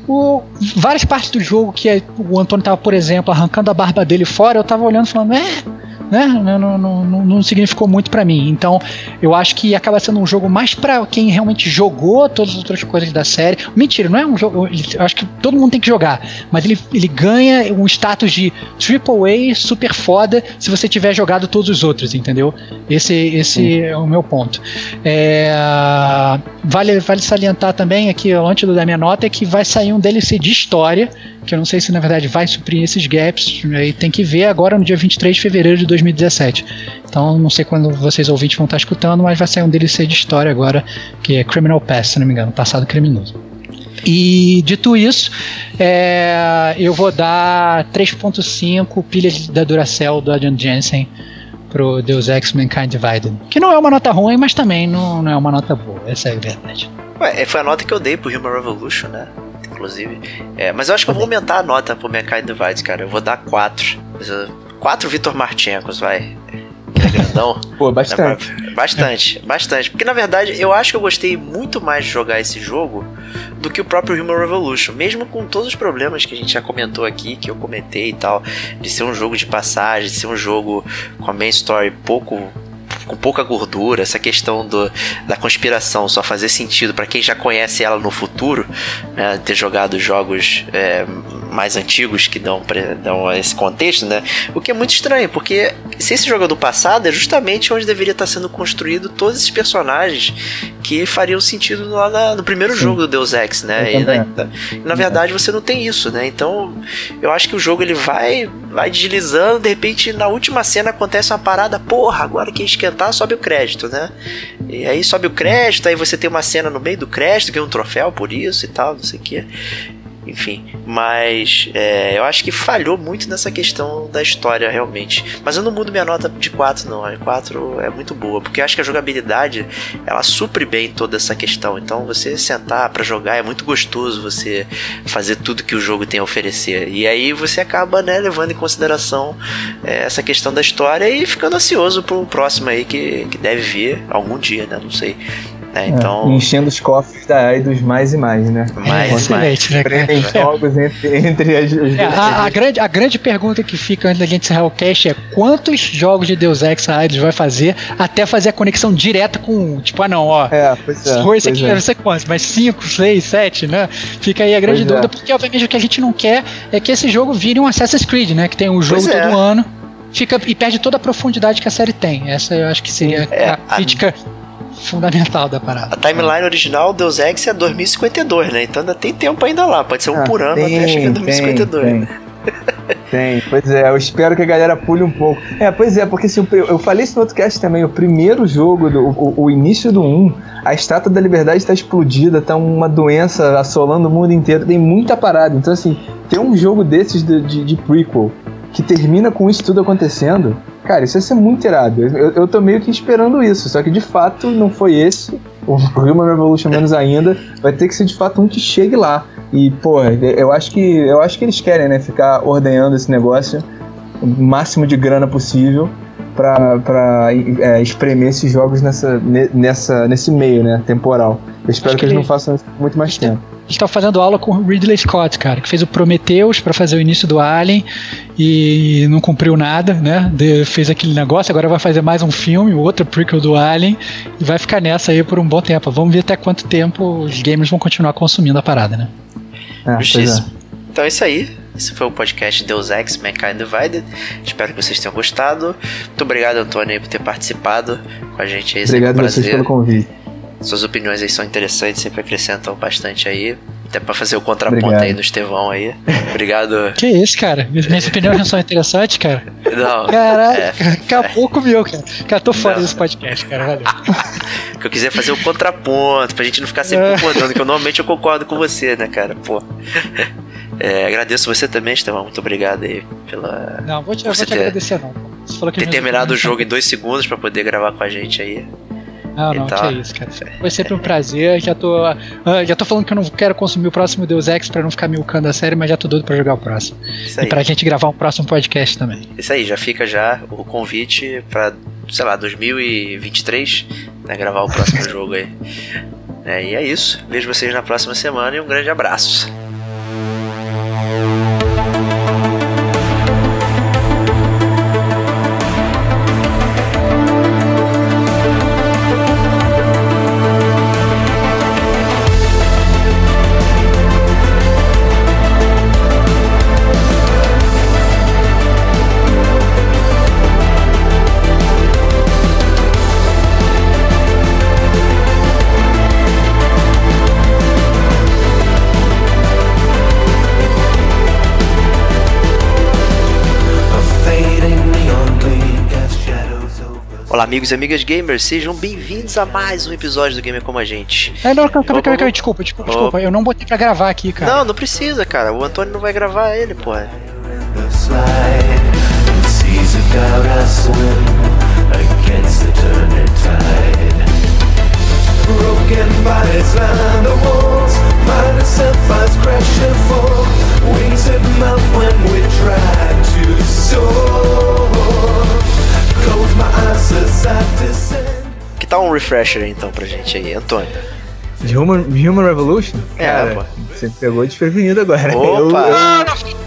o- várias partes do jogo que é- o Antônio tava, por exemplo, arrancando a barba dele fora, eu tava olhando e falando, é, né? Não, não, não, não- significou muito pra mim. Então, eu acho que acaba sendo um jogo mais pra quem realmente jogou todas as outras coisas da série. Mentira, não é um jogo. Eu acho que todo mundo tem que jogar, mas ele, ele ganha um status de AAA super foda se você tiver jogado todos os outros, entendeu? Esse, esse é o meu ponto. É, vale, vale salientar também aqui, antes da minha nota, é que vai sair um DLC de história, que eu não sei se na verdade vai suprir esses gaps, aí tem que ver agora no dia 23 de fevereiro de 2017. Então não sei quando vocês ouvintes vão estar escutando, mas vai sair um DLC de história agora, que é Criminal Past, se não me engano, passado criminoso. E dito isso, é, eu vou dar 3.5 pilhas da Duracell do Adrian Jensen pro Deus Ex Mankind Divided. Que não é uma nota ruim, mas também não, não é uma nota boa, essa é a verdade. Ué, foi a nota que eu dei pro Human Revolution, né? Inclusive. É, mas eu acho que eu vou aumentar a nota pro Mankind Divides, cara. Eu vou dar 4. 4 Vitor Marchenkos, vai. Que é grandão. <laughs> Pô, bastante. Bastante, bastante. Porque na verdade eu acho que eu gostei muito mais de jogar esse jogo do que o próprio Human Revolution. Mesmo com todos os problemas que a gente já comentou aqui, que eu comentei e tal, de ser um jogo de passagem, de ser um jogo com a main story pouco. Com pouca gordura, essa questão do, da conspiração só fazer sentido para quem já conhece ela no futuro, né, ter jogado jogos é, mais antigos que dão, dão esse contexto, né? O que é muito estranho, porque se esse jogo é do passado, é justamente onde deveria estar sendo construído todos esses personagens que fariam sentido lá na- no primeiro jogo do Deus Ex, né? E na, na verdade você não tem isso, né? Então eu acho que o jogo ele vai, vai deslizando, de repente na última cena acontece uma parada, porra, agora que esquentar sobe o crédito, né? E aí sobe o crédito, aí você tem uma cena no meio do crédito, ganha um troféu por isso e tal, não sei o que. Enfim, mas é, eu acho que falhou muito nessa questão da história, realmente. Mas eu não mudo minha nota de 4, não. A 4 é muito boa, porque eu acho que a jogabilidade ela supre bem toda essa questão. Então, você sentar pra jogar é muito gostoso você fazer tudo que o jogo tem a oferecer. E aí você acaba né, levando em consideração é, essa questão da história e ficando ansioso pro próximo aí que, que deve vir algum dia, né? Não sei. É, então, É, enchendo os cofres da Eidos mais e mais, né? mais, mais. excelente, né, cara? Tem jogos entre, entre as, os É, a, a grande, a grande pergunta que fica antes da gente encerrar o cast é quantos jogos de Deus Ex a Eidos vai fazer até fazer a conexão direta com, tipo, ah não, ó, É, pois é. foi esse pois aqui, é. não sei quantos, mas 5, 6, 7, né? Fica aí a grande Pois dúvida, é. porque obviamente o que a gente não quer é que esse jogo vire um Assassin's Creed, né? Que tem um jogo Pois é. todo ano. Fica, e perde toda a profundidade que a série tem. Essa eu acho que seria É, a a- crítica fundamental da parada. A timeline original Deus Ex é 2052, né? Então ainda tem tempo ainda lá. Pode ser um Ah, por ano tem, até chegar em 2052. Tem, tem. Tem, pois é, eu espero que a galera pule um pouco. É, pois é, porque assim, o pri- eu falei isso no outro cast também, o primeiro jogo, do, o, o início do 1, a estátua da liberdade está explodida, tá uma doença assolando o mundo inteiro, tem muita parada. Então, assim, ter um jogo desses de, de, de prequel que termina com isso tudo acontecendo, cara, isso ia ser muito irado. Eu, eu tô meio que esperando isso, só que de fato não foi esse. O <laughs> Human Revolution menos ainda, vai ter que ser de fato um que chegue lá. E, pô, eu acho que eu acho que eles querem, né, ficar ordenhando esse negócio o máximo de grana possível. pra, pra é, espremer esses jogos nessa, nessa, nesse meio, né, temporal. Eu espero que, que, eles ele... não façam isso muito mais tempo. Eles estão fazendo aula com o Ridley Scott, cara, que fez o Prometheus para fazer o início do Alien e não cumpriu nada, né? De, fez aquele negócio, agora vai fazer mais um filme, outro prequel do Alien e vai ficar nessa aí por um bom tempo. Vamos ver até quanto tempo os gamers vão continuar consumindo a parada, né? Ah, é. Então é isso aí. Esse foi o podcast Deus Ex Mankind Divided. Espero que vocês tenham gostado. Muito obrigado, Antônio, por ter participado com a gente aí. Obrigado a vocês pelo convite. Suas opiniões aí são interessantes, sempre acrescentam bastante aí. Até pra fazer o contraponto Obrigado. aí do Estevão aí. Obrigado. <laughs> Que isso, cara? Minhas opiniões não são interessantes, cara? Não. Caralho, é, acabou é. comigo, cara. Cara, tô fora não. desse podcast, cara. Valeu. <laughs> que eu quiser fazer o contraponto, pra gente não ficar sempre é. concordando, que eu, normalmente eu concordo com você, né, cara? Pô. É, agradeço você também, Estevão. Muito obrigado aí pela. Não, vou te, vou te ter, agradecer, não. Você falou que ter terminado o jogo em dois segundos pra poder gravar com a gente aí. Não, não, que é isso, cara. Foi sempre um prazer. Já tô, uh, já tô falando que eu não quero consumir o próximo Deus Ex pra não ficar milcando a série, mas já tô doido pra jogar o próximo. Isso aí. E pra gente gravar um próximo podcast também. Isso aí, já fica já o convite pra, sei lá, 2023, né, gravar o próximo <laughs> jogo aí. É, e é isso. Vejo vocês na próxima semana e um grande abraço. Olá, amigos e amigas gamers, sejam bem-vindos a mais um episódio do Gamer Como a Gente. É, não, calma, calma, calma, desculpa, desculpa, oh. desculpa, eu não botei pra gravar aqui, cara. Não, não precisa, cara, o Antônio não vai gravar ele, pô. Broken bodies line the walls fires crash and fall Wings that melt when we try to soar que tal um refresher então pra gente aí, Antônio? De Human, Human Revolution? É, Cara, pô. Você pegou desprevenido agora. Opa! Eu, eu...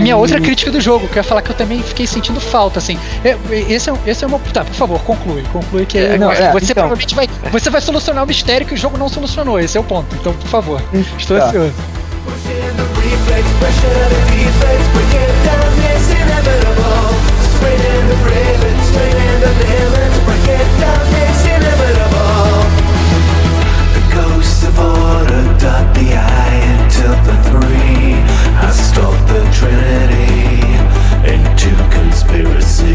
a minha outra crítica do jogo, que eu ia falar que eu também fiquei sentindo falta, assim. É, esse é, esse é uma. Tá, por favor, conclui. Conclui que é, não, é, você então. provavelmente vai. Você vai solucionar o mistério que o jogo não solucionou. Esse é o ponto. Então, por favor. Estou tá. ansioso. The I the Trinity into conspiracy.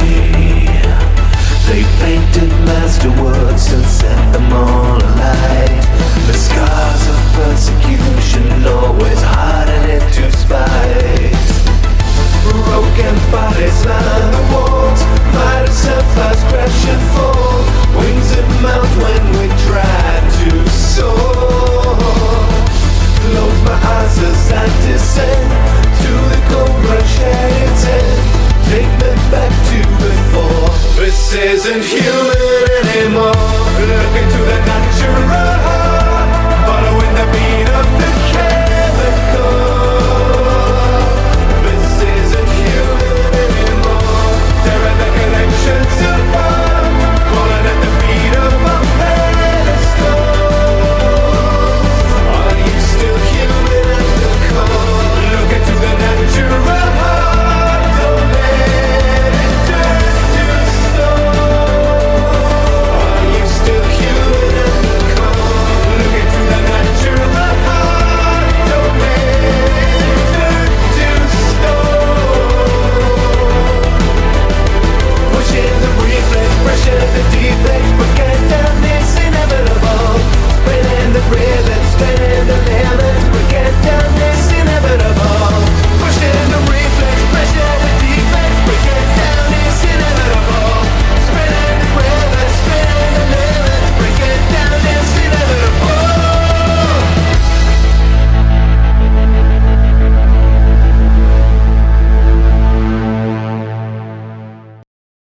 They painted masterworks and set them all alight. The scars of persecution always harden it to spite. Broken bodies line the walls, might have crash and fall. Wings that mount when we try to soar close my eyes as I descend to the Cobra Shaded's head. Take me back to before. This isn't human anymore. Look into the natural, following the beat.